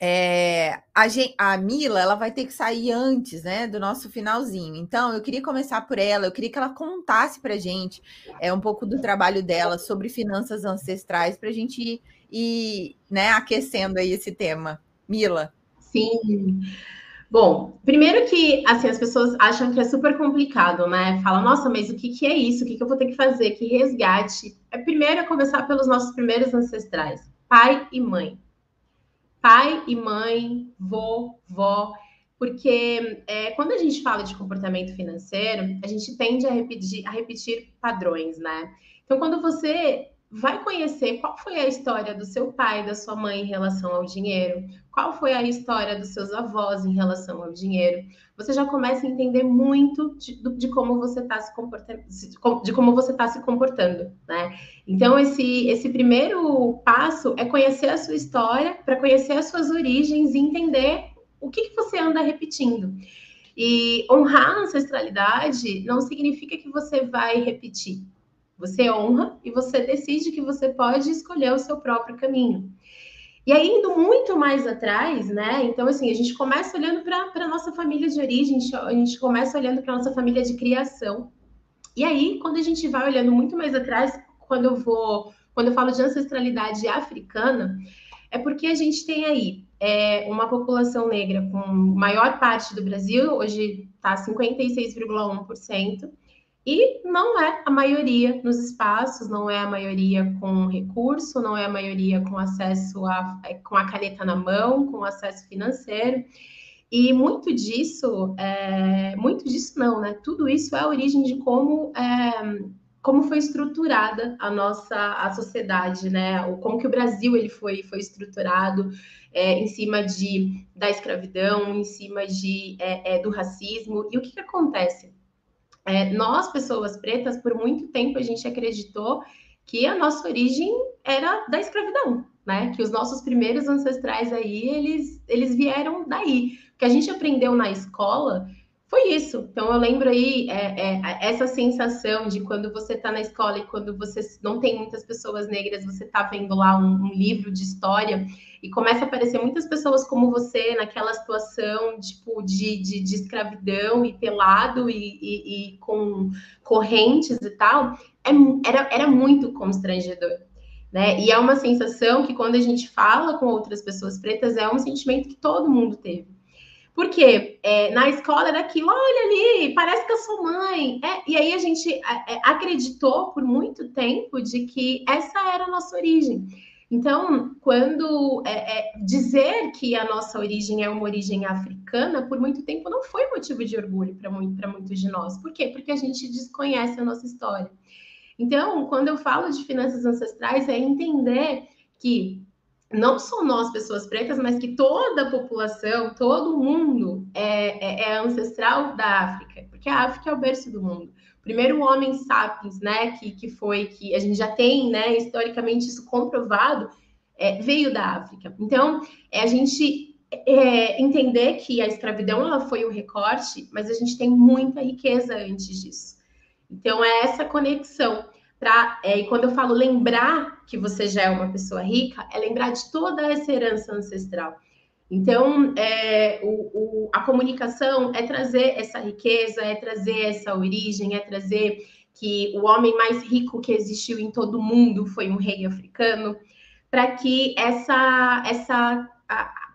S1: é, a, gente, a, Mila ela vai ter que sair antes né, do nosso finalzinho. Então, eu queria começar por ela, eu queria que ela contasse para a gente é, um pouco do trabalho dela sobre finanças ancestrais, para a gente ir, ir né, aquecendo aí esse tema. Mila.
S4: Sim. Bom, primeiro que assim as pessoas acham que é super complicado, né? Fala, nossa, mas o que, que é isso? O que, que eu vou ter que fazer? Que resgate? É primeiro é começar pelos nossos primeiros ancestrais, pai e mãe pai e mãe, vô, vó, porque é, quando a gente fala de comportamento financeiro, a gente tende a repetir, a repetir padrões, né? Então, quando você vai conhecer qual foi a história do seu pai, da sua mãe em relação ao dinheiro, qual foi a história dos seus avós em relação ao dinheiro, você já começa a entender muito de, de como você está se comportando, de como você está se comportando, né? Então esse esse primeiro passo é conhecer a sua história, para conhecer as suas origens e entender o que, que você anda repetindo. E honrar a ancestralidade não significa que você vai repetir. Você honra e você decide que você pode escolher o seu próprio caminho. E aí, indo muito mais atrás, né? Então, assim, a gente começa olhando para a nossa família de origem, a gente começa olhando para a nossa família de criação. E aí, quando a gente vai olhando muito mais atrás, quando eu vou, quando eu falo de ancestralidade africana, é porque a gente tem aí é, uma população negra com maior parte do Brasil, hoje está 56,1%, e não é a maioria nos espaços, não é a maioria com recurso, não é a maioria com acesso a, é, com a caneta na mão, com acesso financeiro. E muito disso, é, muito disso não, né? Tudo isso é a origem de como, é, como foi estruturada a nossa a sociedade, né? O, como que o Brasil ele foi, foi estruturado é, em cima de, da escravidão, em cima de, é, é do racismo. E o que, que acontece? É, nós, pessoas pretas, por muito tempo a gente acreditou que a nossa origem era da escravidão, né? Que os nossos primeiros ancestrais aí, eles, eles vieram daí. Que a gente aprendeu na escola foi isso. Então, eu lembro aí é, é, essa sensação de quando você está na escola e quando você não tem muitas pessoas negras, você está vendo lá um, um livro de história e começa a aparecer muitas pessoas como você naquela situação tipo de, de, de escravidão e pelado e, e, e, com correntes e tal, é, era, era muito constrangedor. Né? E é uma sensação que quando a gente fala com outras pessoas pretas, é um sentimento que todo mundo teve. Porque é, na escola era aquilo, olha ali, parece que eu sou mãe. É, e aí a gente é, acreditou por muito tempo de que essa era a nossa origem. Então, quando é, é, dizer que a nossa origem é uma origem africana, por muito tempo não foi motivo de orgulho para muito, muitos de nós. Por quê? Porque a gente desconhece a nossa história. Então, quando eu falo de finanças ancestrais, é entender que não só nós, pessoas pretas, mas que toda a população, todo mundo é, é, é ancestral da África, porque a África é o berço do mundo primeiro homem sapiens, né, que, que foi, que a gente já tem, né, historicamente isso comprovado, é, veio da África. Então, é a gente é, entender que a escravidão ela foi o recorte, mas a gente tem muita riqueza antes disso. Então, é essa conexão. É, e quando eu falo lembrar que você já é uma pessoa rica, é lembrar de toda essa herança ancestral. Então, é, o, o, a comunicação é trazer essa riqueza, é trazer essa origem, é trazer que o homem mais rico que existiu em todo o mundo foi um rei africano, para que essa, essa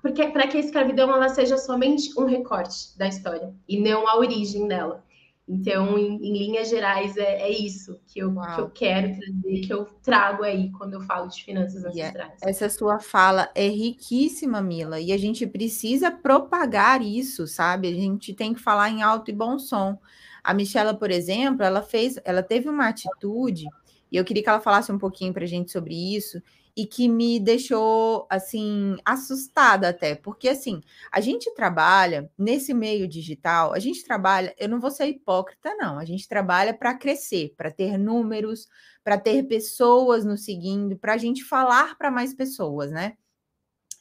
S4: para que a escravidão ela seja somente um recorte da história e não a origem dela. Então, em, em linhas gerais, é, é isso que eu, que eu quero trazer, que eu trago aí quando eu falo de finanças é ancestrais.
S1: essa sua fala é riquíssima, Mila, e a gente precisa propagar isso, sabe? A gente tem que falar em alto e bom som. A Michela, por exemplo, ela fez, ela teve uma atitude, e eu queria que ela falasse um pouquinho para a gente sobre isso, e que me deixou assim assustada até, porque assim, a gente trabalha nesse meio digital, a gente trabalha, eu não vou ser hipócrita não, a gente trabalha para crescer, para ter números, para ter pessoas nos seguindo, para a gente falar para mais pessoas, né?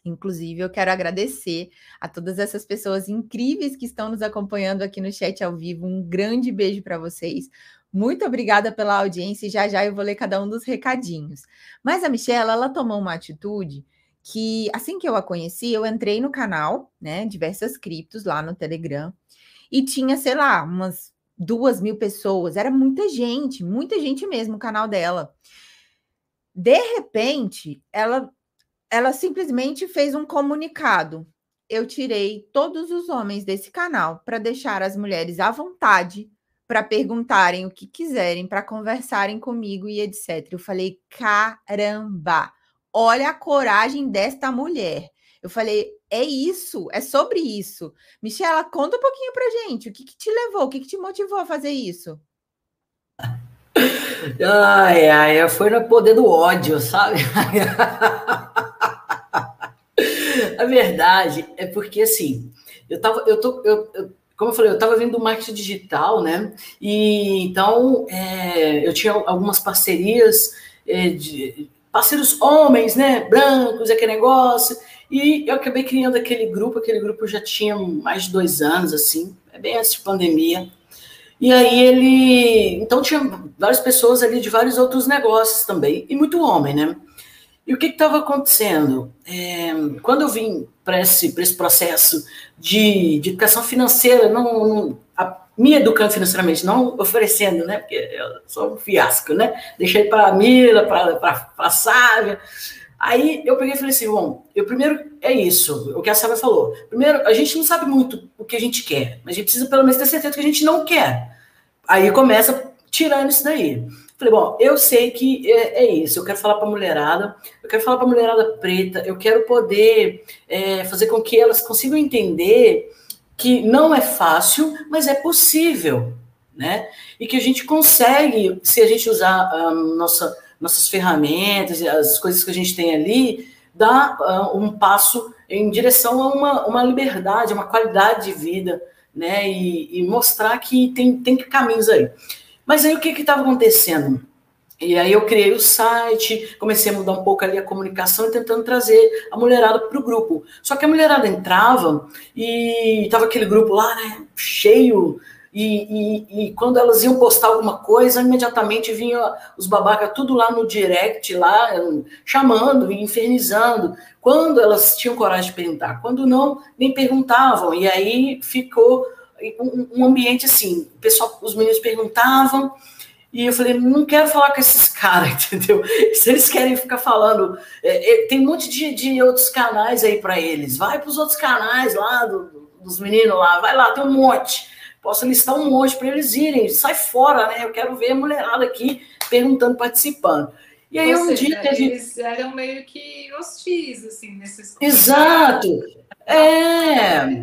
S1: Inclusive, eu quero agradecer a todas essas pessoas incríveis que estão nos acompanhando aqui no chat ao vivo. Um grande beijo para vocês. Muito obrigada pela audiência e já já eu vou ler cada um dos recadinhos. Mas a Michelle, ela tomou uma atitude que, assim que eu a conheci, eu entrei no canal, né, diversas criptos lá no Telegram, e tinha, sei lá, umas duas mil pessoas. Era muita gente, muita gente mesmo, o canal dela. De repente, ela, ela simplesmente fez um comunicado. Eu tirei todos os homens desse canal para deixar as mulheres à vontade para perguntarem o que quiserem, para conversarem comigo e etc. Eu falei: caramba, olha a coragem desta mulher. Eu falei: é isso, é sobre isso. Michela, conta um pouquinho para gente. O que, que te levou, o que, que te motivou a fazer isso?
S3: Ai, ai, foi no poder do ódio, sabe? a verdade é porque assim, eu tava, eu tô, eu, eu como eu falei, eu estava vindo do marketing digital, né? E então é, eu tinha algumas parcerias é, de parceiros homens, né? Brancos, aquele negócio. E eu acabei criando aquele grupo, aquele grupo já tinha mais de dois anos, assim, é bem antes de pandemia. E aí ele. Então tinha várias pessoas ali de vários outros negócios também, e muito homem, né? E o que estava acontecendo? É, quando eu vim para esse, esse processo de, de educação financeira, não, não a, me educando financeiramente, não oferecendo, né? Porque eu sou um fiasco, né? Deixei para a Mila, para a Sávia. Aí eu peguei e falei assim: bom, eu primeiro é isso, o que a Sávia falou. Primeiro, a gente não sabe muito o que a gente quer, mas a gente precisa pelo menos ter certeza que a gente não quer. Aí começa tirando isso daí. Falei, bom, eu sei que é, é isso, eu quero falar para a mulherada, eu quero falar para a mulherada preta, eu quero poder é, fazer com que elas consigam entender que não é fácil, mas é possível, né? E que a gente consegue, se a gente usar um, nossa, nossas ferramentas, as coisas que a gente tem ali, dar uh, um passo em direção a uma, uma liberdade, uma qualidade de vida, né? E, e mostrar que tem, tem caminhos aí. Mas aí o que estava acontecendo? E aí eu criei o site, comecei a mudar um pouco ali a comunicação e tentando trazer a mulherada para o grupo. Só que a mulherada entrava e tava aquele grupo lá, né, cheio, e, e, e, quando elas iam postar alguma coisa, imediatamente vinha os babacas tudo lá no direct, lá, chamando e infernizando. Quando elas tinham coragem de perguntar, quando não, nem perguntavam. E aí ficou um ambiente assim, o pessoal, os meninos perguntavam, e eu falei, não quero falar com esses caras, entendeu? Se eles querem ficar falando, é, é, tem um monte de, de outros canais aí para eles. Vai para os outros canais lá, do, dos meninos lá, vai lá, tem um monte. Posso listar um monte para eles irem. Sai fora, né? Eu quero ver a mulherada aqui perguntando, participando.
S5: E aí Ou um seja, dia teve... eles eram meio que hostis, assim, nesses.
S3: Exato. É,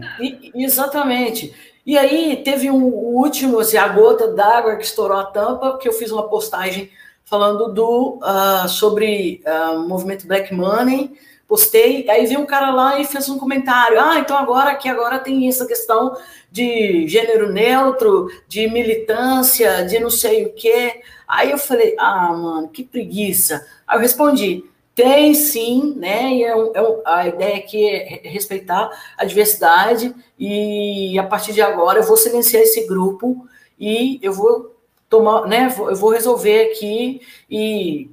S3: exatamente. E aí teve um, último, assim, a gota d'água que estourou a tampa, que eu fiz uma postagem falando do uh, sobre uh, movimento Black Money, postei, aí veio um cara lá e fez um comentário, ah, então agora que agora tem essa questão de gênero neutro, de militância, de não sei o quê. Aí eu falei, ah, mano, que preguiça. Aí eu respondi, tem sim, né? E é um, é um, a ideia aqui é respeitar a diversidade e a partir de agora eu vou silenciar esse grupo e eu vou tomar, né? Eu vou resolver aqui e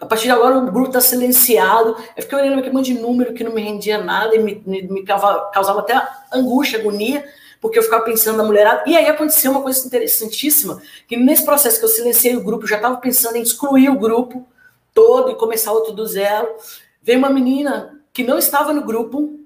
S3: a partir de agora o grupo está silenciado. Eu fiquei olhando aquele monte de número que não me rendia nada e me, me, me causava, causava até angústia, agonia, porque eu ficava pensando na mulherada. E aí aconteceu uma coisa interessantíssima, que nesse processo que eu silenciei o grupo, já estava pensando em excluir o grupo todo e começar outro do zero. Veio uma menina que não estava no grupo,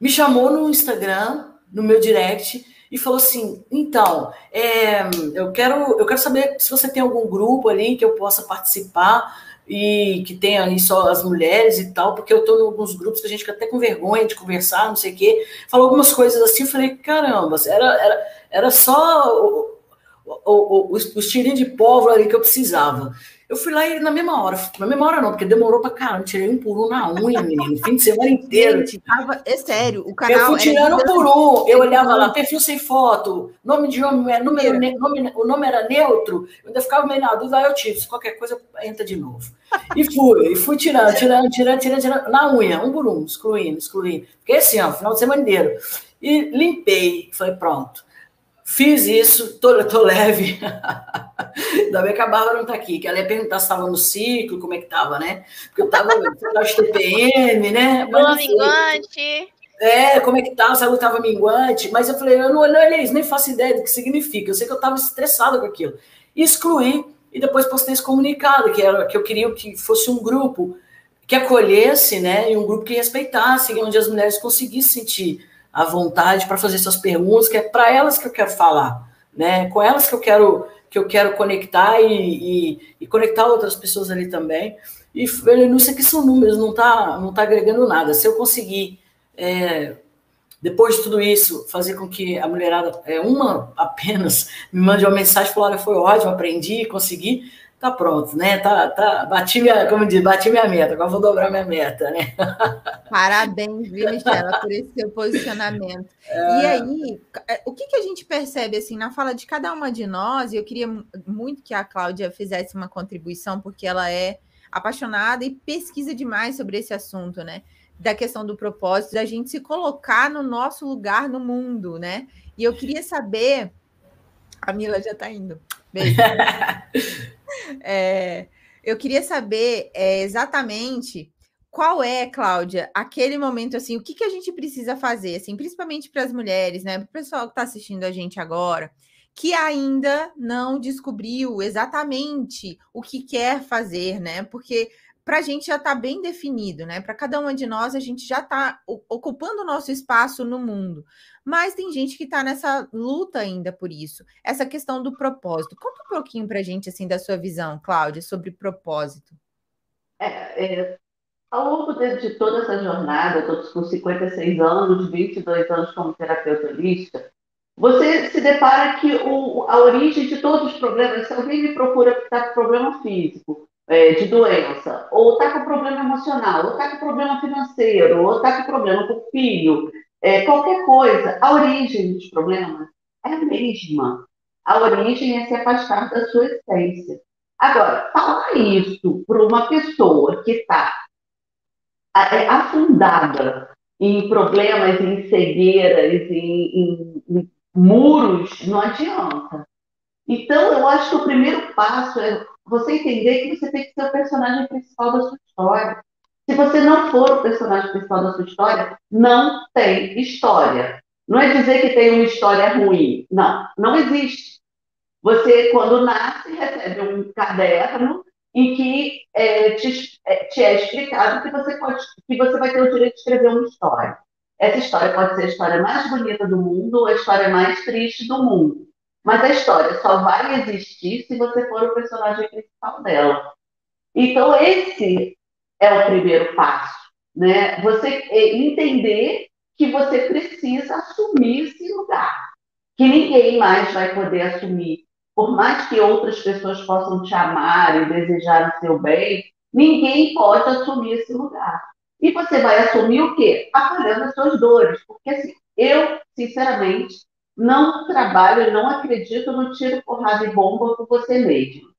S3: me chamou no Instagram, no meu direct, e falou assim: então, é, eu, quero, eu quero saber se você tem algum grupo ali que eu possa participar e que tenha ali só as mulheres e tal, porque eu estou em alguns grupos que a gente fica até com vergonha de conversar, não sei o quê. Falou algumas coisas assim, eu falei: caramba, era, era, era só o, o, o, os, os tirinhos de pólvora ali que eu precisava. Eu fui lá e na mesma hora, na mesma hora não, porque demorou pra caramba, tirei um por um na unha, menino, fim de semana inteiro. Gente,
S1: tava, é sério, o canal.
S3: Eu fui tirando um por um, eu olhava lá, perfil sem foto, nome de homem, é, número, nome, o nome era neutro, eu ainda ficava meio na dúvida, aí eu tiro, se qualquer coisa entra de novo. E fui, e fui tirando, tirando, tirando, tirando, tirando, na unha, um por um, excluindo, excluindo. Porque assim, ó, final de semana inteiro. E limpei, falei, pronto. Fiz isso, tô, tô leve. Ainda bem que a Bárbara não tá aqui, que ela ia perguntar se estava no ciclo, como é que tava, né? Porque eu tava no TPM, né?
S6: Lua minguante.
S3: É, como é que tava, se a lua tava minguante. Mas eu falei, eu não olhei isso, nem faço ideia do que significa. Eu sei que eu tava estressada com aquilo. Excluí, e depois postei esse comunicado, que, era, que eu queria que fosse um grupo que acolhesse, né? E um grupo que respeitasse, onde as mulheres conseguissem sentir à vontade para fazer suas perguntas, que é para elas que eu quero falar, né? Com elas que eu quero que eu quero conectar e, e, e conectar outras pessoas ali também. E não sei que são números, não está não tá agregando nada. Se eu conseguir, é, depois de tudo isso, fazer com que a mulherada, é, uma apenas, me mande uma mensagem e falar, foi ótimo, aprendi, consegui, tá pronto, né? Tá, tá, bati minha, como diz, bati minha meta, agora vou dobrar minha meta, né?
S1: Parabéns, viu, Michela, por esse seu posicionamento. É... E aí, é, o que, que a gente percebe assim na fala de cada uma de nós? E eu queria muito que a Cláudia fizesse uma contribuição, porque ela é apaixonada e pesquisa demais sobre esse assunto, né? Da questão do propósito, da gente se colocar no nosso lugar no mundo, né? E eu queria saber. A Mila já está indo. Beijo. É, eu queria saber é, exatamente qual é, Cláudia, aquele momento assim, o que, que a gente precisa fazer, assim, principalmente para as mulheres, né? Para o pessoal que está assistindo a gente agora, que ainda não descobriu exatamente o que quer fazer, né? Porque para a gente já está bem definido, né? Para cada uma de nós, a gente já está ocupando o nosso espaço no mundo. Mas tem gente que está nessa luta ainda por isso. Essa questão do propósito. Conta um pouquinho para a gente, assim, da sua visão, Cláudia, sobre propósito.
S2: É, é, ao longo de, toda essa jornada, estou com 56 anos, 22 anos como terapeuta holística, você se depara que o, a origem de todos os problemas, se alguém me procura está com problema físico, é, de doença, ou está com problema emocional, ou está com problema financeiro, ou está com problema com o filho, é, qualquer coisa, a origem dos problemas é a mesma. A origem é se afastar da sua essência. Agora, falar isso para uma pessoa que está é, afundada em problemas, em cegueiras, em, em, em muros, não adianta. Então, eu acho que o primeiro passo é você entender que você tem que ser o personagem principal da sua história. Se você não for o personagem principal da sua história, não tem história. Não é dizer que tem uma história ruim. Não, não existe. Você, quando nasce, recebe um caderno em que é, te, é, te, é explicado que você, pode, que você vai ter o direito de escrever uma história. Essa história pode ser a história mais bonita do mundo ou a história mais triste do mundo. Mas a história só vai existir se você for o personagem principal dela. Então, esse é o primeiro passo, né? Você é, entender que você precisa assumir esse lugar, que ninguém mais vai poder assumir. Por mais que outras pessoas possam te amar e desejar o seu bem, ninguém pode assumir esse lugar. E você vai assumir o quê? Apoiando as suas dores. Porque assim, eu, sinceramente, não trabalho, não acredito no tiro, porrada e bomba por você mesmo.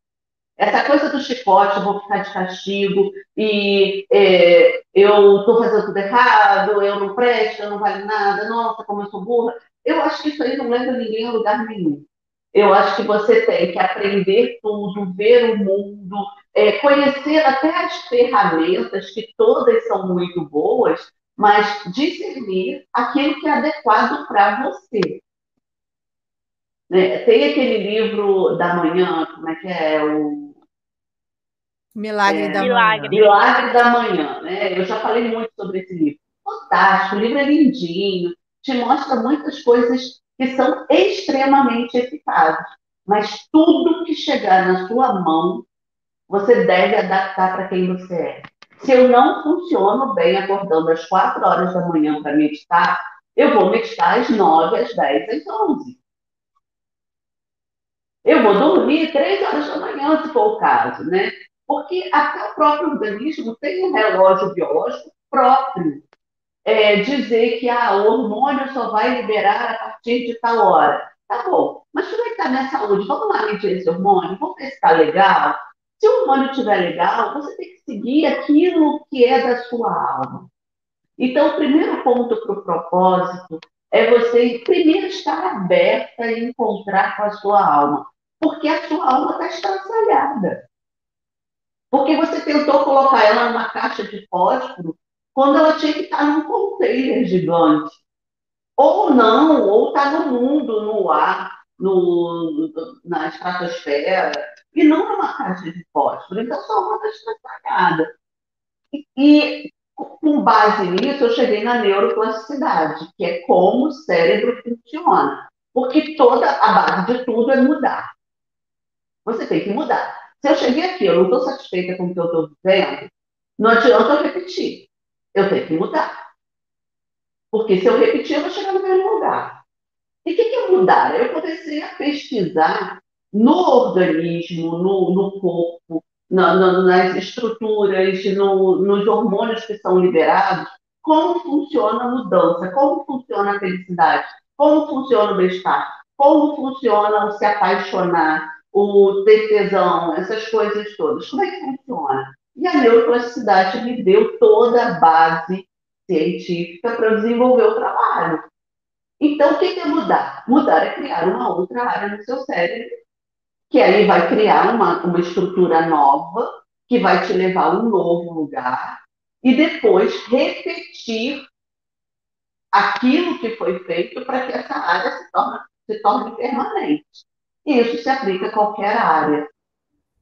S2: Essa coisa do chicote, eu vou ficar de castigo e é, eu estou fazendo tudo errado, eu não presto, eu não vale nada, nossa, como eu sou burra. Eu acho que isso aí não leva ninguém a lugar nenhum. Eu acho que você tem que aprender tudo, ver o mundo, é, conhecer até as ferramentas, que todas são muito boas, mas discernir aquilo que é adequado para você. Né? Tem aquele livro da manhã, como é que é? O
S1: Milagre é, da
S2: Milagre. Manhã. Milagre da Manhã, né? Eu já falei muito sobre esse livro. Fantástico, o livro é lindinho, te mostra muitas coisas que são extremamente eficazes. Mas tudo que chegar na sua mão, você deve adaptar para quem você é. Se eu não funciono bem acordando às quatro horas da manhã para meditar, eu vou meditar às nove, às dez, às onze. Eu vou dormir três horas da manhã, se for o caso, né? Porque até o próprio organismo tem um relógio biológico próprio. É, dizer que ah, o hormônio só vai liberar a partir de tal hora. Tá bom, mas como é que está minha saúde? Vamos lá medir esse hormônio, vamos ver se está legal. Se o hormônio estiver legal, você tem que seguir aquilo que é da sua alma. Então, o primeiro ponto para o propósito é você primeiro estar aberta e encontrar com a sua alma, porque a sua alma está estraçalhada. Porque você tentou colocar ela numa caixa de fósforo quando ela tinha que estar num container gigante. Ou não, ou está no mundo, no ar, no, na estratosfera, e não numa caixa de fósforo. Então, sua alma está estraçalhada. E, e com base nisso, eu cheguei na neuroplasticidade, que é como o cérebro funciona. Porque toda a base de tudo é mudar. Você tem que mudar. Se eu cheguei aqui, eu não estou satisfeita com o que eu estou vivendo, não adianta eu repetir. Eu tenho que mudar. Porque se eu repetir, eu vou chegar no mesmo lugar. E o que, que é mudar? Eu comecei a pesquisar no organismo, no, no corpo, na, na, nas estruturas, no, nos hormônios que são liberados, como funciona a mudança, como funciona a felicidade, como funciona o bem-estar, como funciona o se apaixonar, o ter tesão, essas coisas todas. Como é que funciona? E a neuroplasticidade me deu toda a base científica para desenvolver o trabalho. Então, o que é mudar? Mudar é criar uma outra área no seu cérebro que aí vai criar uma, uma estrutura nova, que vai te levar a um novo lugar, e depois repetir aquilo que foi feito para que essa área se torne, se torne permanente. Isso se aplica a qualquer área.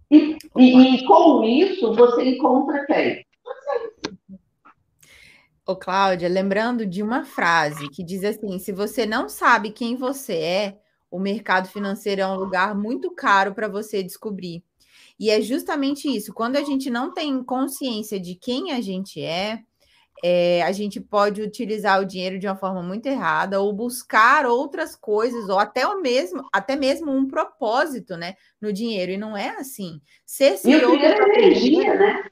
S2: E, e, e com isso, você encontra quem?
S1: Ô, Cláudia, lembrando de uma frase que diz assim: se você não sabe quem você é, o mercado financeiro é um lugar muito caro para você descobrir. E é justamente isso. Quando a gente não tem consciência de quem a gente é, é, a gente pode utilizar o dinheiro de uma forma muito errada ou buscar outras coisas ou até o mesmo até mesmo um propósito né no dinheiro e não é assim
S2: ser CEO e o dinheiro é energia né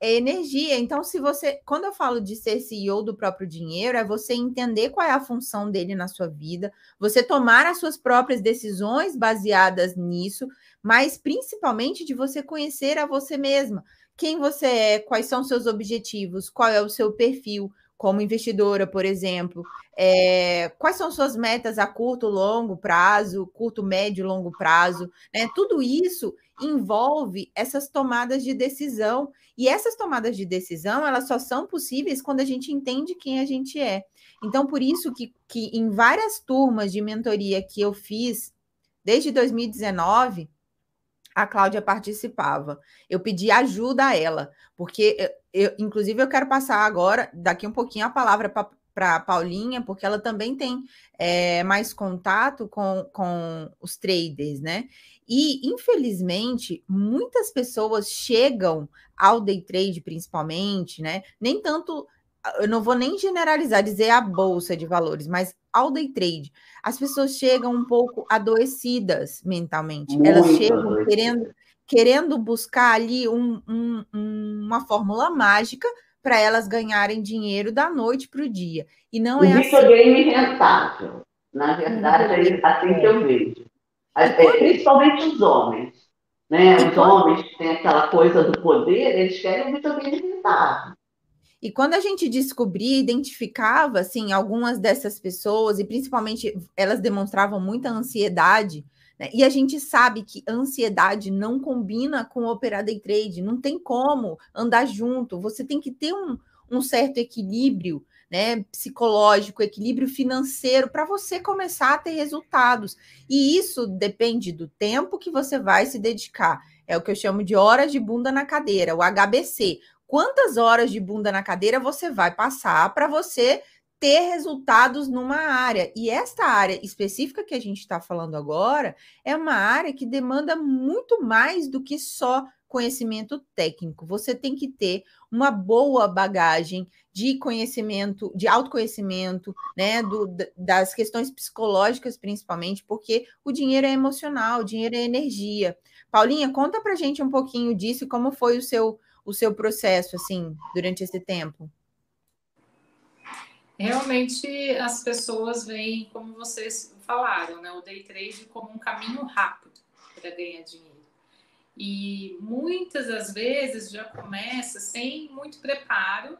S1: é energia. Então, se você, quando eu falo de ser CEO do próprio dinheiro, é você entender qual é a função dele na sua vida, você tomar as suas próprias decisões baseadas nisso, mas principalmente de você conhecer a você mesma. Quem você é, quais são seus objetivos, qual é o seu perfil como investidora, por exemplo, é, quais são suas metas a curto, longo prazo, curto, médio, longo prazo, né? Tudo isso envolve essas tomadas de decisão. E essas tomadas de decisão, elas só são possíveis quando a gente entende quem a gente é. Então, por isso que, que em várias turmas de mentoria que eu fiz desde 2019, a Cláudia participava. Eu pedi ajuda a ela, porque eu, eu, inclusive eu quero passar agora, daqui um pouquinho, a palavra para a Paulinha, porque ela também tem é, mais contato com, com os traders, né? E, infelizmente, muitas pessoas chegam ao day trade, principalmente, né? Nem tanto, eu não vou nem generalizar, dizer a bolsa de valores, mas ao day trade, as pessoas chegam um pouco adoecidas mentalmente. Muito Elas chegam querendo, querendo buscar ali um, um, uma fórmula mágica para elas ganharem dinheiro da noite para o dia. E não
S2: o
S1: é
S2: assim. rentável. Na verdade, é assim que eu vejo. É, principalmente os homens. Né? Os homens que têm aquela coisa do poder, eles querem um videogame rentável.
S1: E quando a gente descobria, identificava assim algumas dessas pessoas e principalmente elas demonstravam muita ansiedade, né? E a gente sabe que ansiedade não combina com operar day trade, não tem como andar junto. Você tem que ter um, um certo equilíbrio né, psicológico, equilíbrio financeiro para você começar a ter resultados. E isso depende do tempo que você vai se dedicar. É o que eu chamo de horas de bunda na cadeira, o HBC. Quantas horas de bunda na cadeira você vai passar para você ter resultados numa área. E esta área específica que a gente está falando agora é uma área que demanda muito mais do que só conhecimento técnico. Você tem que ter uma boa bagagem de conhecimento, de autoconhecimento, né, do, das questões psicológicas principalmente, porque o dinheiro é emocional, o dinheiro é energia. Paulinha, conta para gente um pouquinho disso como foi o seu o seu processo assim durante esse tempo.
S5: Realmente as pessoas veem, como vocês falaram, né, o day trade como um caminho rápido para ganhar dinheiro. E muitas das vezes já começa sem muito preparo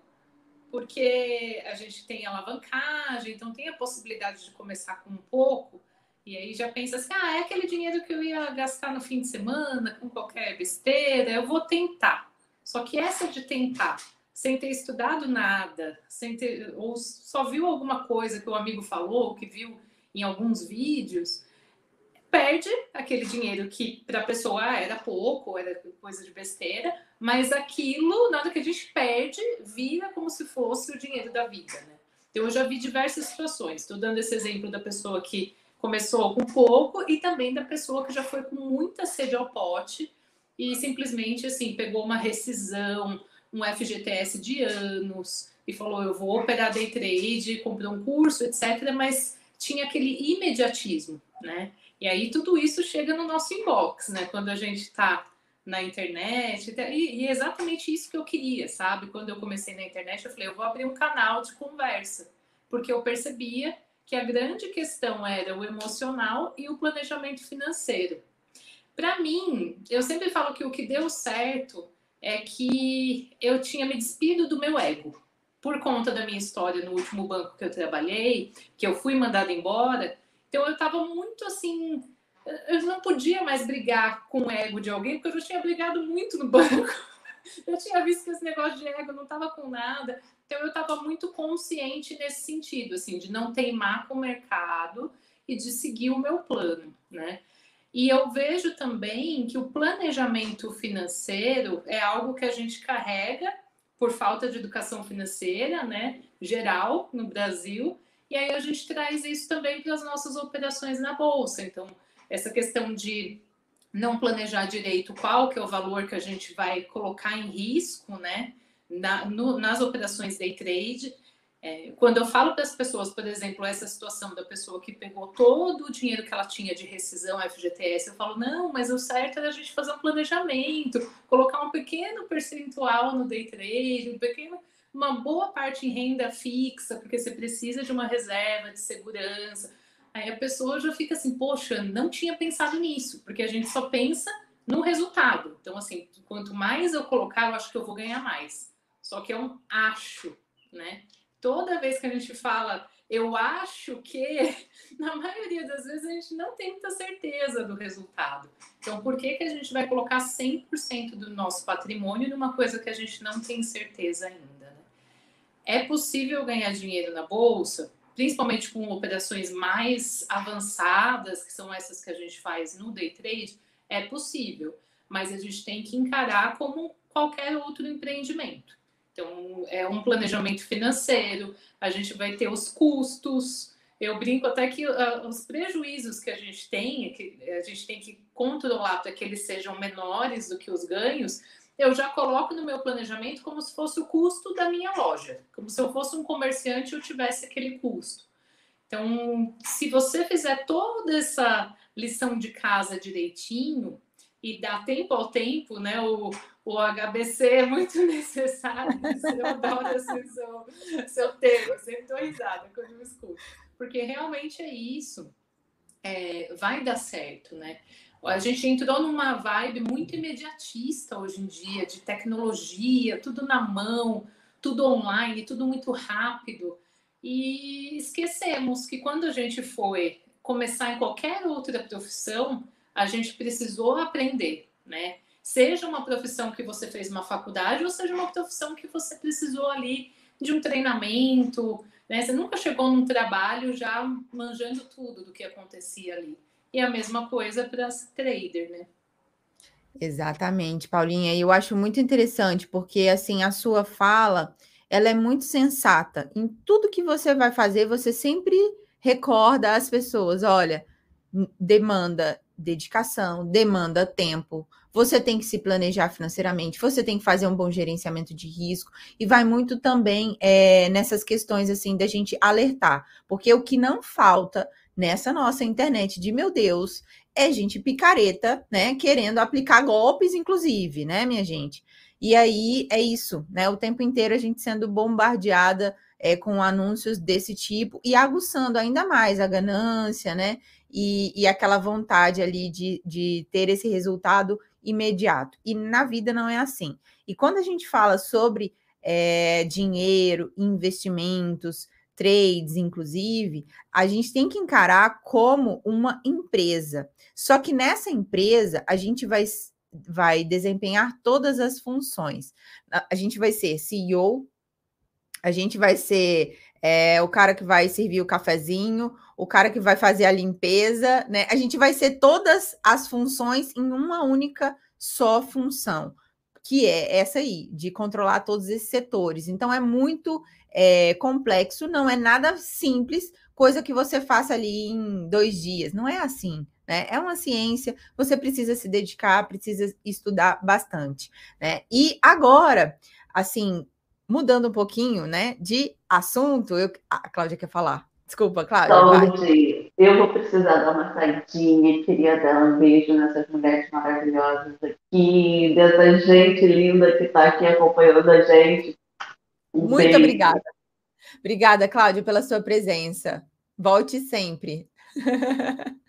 S5: porque a gente tem alavancagem, então tem a possibilidade de começar com um pouco, e aí já pensa assim: ah, é aquele dinheiro que eu ia gastar no fim de semana com qualquer besteira, eu vou tentar. Só que essa de tentar, sem ter estudado nada, sem ter, ou só viu alguma coisa que o amigo falou, que viu em alguns vídeos, perde aquele dinheiro que para a pessoa era pouco, era coisa de besteira, mas aquilo, nada que a gente perde, vira como se fosse o dinheiro da vida, né? Então eu já vi diversas situações. Estou dando esse exemplo da pessoa que começou com pouco e também da pessoa que já foi com muita sede ao pote e simplesmente assim pegou uma rescisão, um FGTS de anos e falou eu vou operar day trade, comprou um curso, etc. Mas tinha aquele imediatismo, né? E aí tudo isso chega no nosso inbox, né? Quando a gente está na internet, e, é exatamente isso que eu queria, sabe? Quando eu comecei na internet, eu falei, eu vou abrir um canal de conversa, porque eu percebia que a grande questão era o emocional e o planejamento financeiro. Para mim, eu sempre falo que o que deu certo é que eu tinha me despido do meu ego. Por conta da minha história no último banco que eu trabalhei, que eu fui mandada embora, então eu estava muito assim, eu não podia mais brigar com o ego de alguém, porque eu já tinha brigado muito no banco. Eu tinha visto que esse negócio de ego não estava com nada. Então eu estava muito consciente nesse sentido, assim, de não teimar com o mercado e de seguir o meu plano, né? E eu vejo também que o planejamento financeiro é algo que a gente carrega por falta de educação financeira, né, geral no Brasil, e aí a gente traz isso também para as nossas operações na bolsa. Então, essa questão de não planejar direito qual que é o valor que a gente vai colocar em risco, né, na, no, nas operações day trade. É, quando eu falo para as pessoas, por exemplo, essa situação da pessoa que pegou todo o dinheiro que ela tinha de rescisão FGTS, eu falo, não, mas o certo era a gente fazer um planejamento, colocar um pequeno percentual no day trade, um pequeno uma boa parte em renda fixa, porque você precisa de uma reserva de segurança. Aí a pessoa já fica assim, poxa, não tinha pensado nisso, porque a gente só pensa no resultado. Então, assim, quanto mais eu colocar, eu acho que eu vou ganhar mais. Só que é um acho, né? Toda vez que a gente fala, eu acho que, na maioria das vezes a gente não tem muita certeza do resultado. Então, por que, que a gente vai colocar 100% do nosso patrimônio numa coisa que a gente não tem certeza ainda? É possível ganhar dinheiro na bolsa, principalmente com operações mais avançadas, que são essas que a gente faz no day trade? É possível, mas a gente tem que encarar como qualquer outro empreendimento. Então, é um planejamento financeiro, a gente vai ter os custos. Eu brinco até que uh, os prejuízos que a gente tem, que a gente tem que controlar para que eles sejam menores do que os ganhos, eu já coloco no meu planejamento como se fosse o custo da minha loja, como se eu fosse um comerciante e eu tivesse aquele custo. Então, se você fizer toda essa lição de casa direitinho e dá tempo ao tempo, né? O, o HBC é muito necessário. Eu adoro esse seu, seu termo, sempre risada quando eu escuto. Porque realmente é isso. É, vai dar certo, né? A gente entrou numa vibe muito imediatista hoje em dia, de tecnologia, tudo na mão, tudo online, tudo muito rápido. E esquecemos que quando a gente foi começar em qualquer outra profissão, a gente precisou aprender, né? Seja uma profissão que você fez uma faculdade, ou seja uma profissão que você precisou ali de um treinamento, né? Você nunca chegou num trabalho já manjando tudo do que acontecia ali. E a mesma coisa para trader, né?
S1: Exatamente, Paulinha. E eu acho muito interessante, porque assim, a sua fala, ela é muito sensata. Em tudo que você vai fazer, você sempre recorda às pessoas, olha, demanda dedicação, demanda tempo. Você tem que se planejar financeiramente, você tem que fazer um bom gerenciamento de risco e vai muito também é, nessas questões assim da gente alertar, porque o que não falta nessa nossa internet de meu Deus é gente picareta, né, querendo aplicar golpes, inclusive, né, minha gente. E aí é isso, né? O tempo inteiro a gente sendo bombardeada é, com anúncios desse tipo e aguçando ainda mais a ganância, né? E, e aquela vontade ali de, de ter esse resultado imediato. E na vida não é assim. E quando a gente fala sobre é, dinheiro, investimentos, trades, inclusive, a gente tem que encarar como uma empresa. Só que nessa empresa, a gente vai vai desempenhar todas as funções. A gente vai ser CEO, a gente vai ser é, o cara que vai servir o cafezinho, o cara que vai fazer a limpeza, né? A gente vai ser todas as funções em uma única só função, que é essa aí, de controlar todos esses setores. Então é muito é, complexo, não é nada simples, coisa que você faça ali em dois dias. Não é assim. Né? É uma ciência, você precisa se dedicar, precisa estudar bastante, né? E agora, assim, mudando um pouquinho, né, de assunto, eu... a Cláudia quer falar. Desculpa, Cláudia.
S2: Saúde. Eu vou precisar dar uma saidinha. Queria dar um beijo nessas mulheres maravilhosas aqui, dessa gente linda que está aqui acompanhando a gente.
S1: Um Muito beijo. obrigada. Obrigada, Cláudia, pela sua presença. Volte sempre.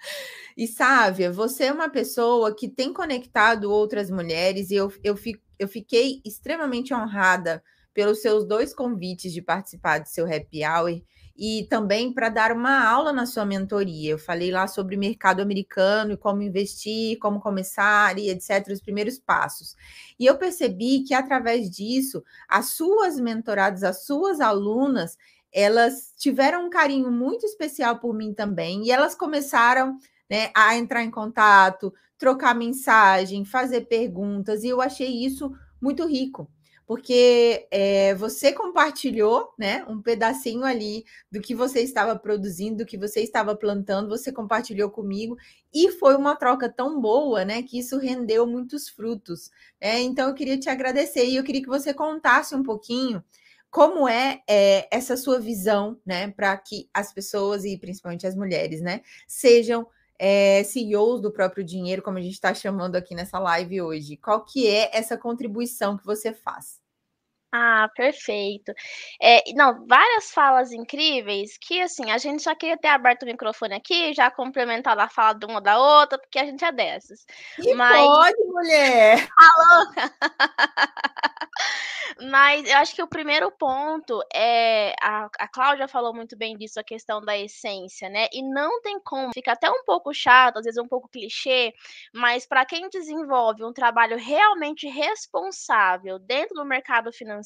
S1: E Sávia, você é uma pessoa que tem conectado outras mulheres e eu, eu, eu fiquei extremamente honrada pelos seus dois convites de participar do seu happy hour e também para dar uma aula na sua mentoria. Eu falei lá sobre mercado americano e como investir, como começar e etc, os primeiros passos. E eu percebi que através disso, as suas mentoradas, as suas alunas, elas tiveram um carinho muito especial por mim também e elas começaram né, a entrar em contato, trocar mensagem, fazer perguntas, e eu achei isso muito rico, porque é, você compartilhou né, um pedacinho ali do que você estava produzindo, do que você estava plantando, você compartilhou comigo, e foi uma troca tão boa, né, que isso rendeu muitos frutos. Né? Então, eu queria te agradecer e eu queria que você contasse um pouquinho como é, é, essa sua visão, né, para que as pessoas e principalmente as mulheres, né, sejam é, CEOs do próprio dinheiro, como a gente está chamando aqui nessa live hoje. Qual que é essa contribuição que você faz?
S6: Ah, perfeito. É, não, várias falas incríveis que, assim, a gente já queria ter aberto o microfone aqui, já complementado a fala de uma da outra, porque a gente é dessas.
S1: E Mas... pode, mulher!
S6: Alô! Mas eu acho que o primeiro ponto é. A, a Cláudia falou muito bem disso, a questão da essência, né? E não tem como, fica até um pouco chato, às vezes um pouco clichê, mas para quem desenvolve um trabalho realmente responsável dentro do mercado financeiro,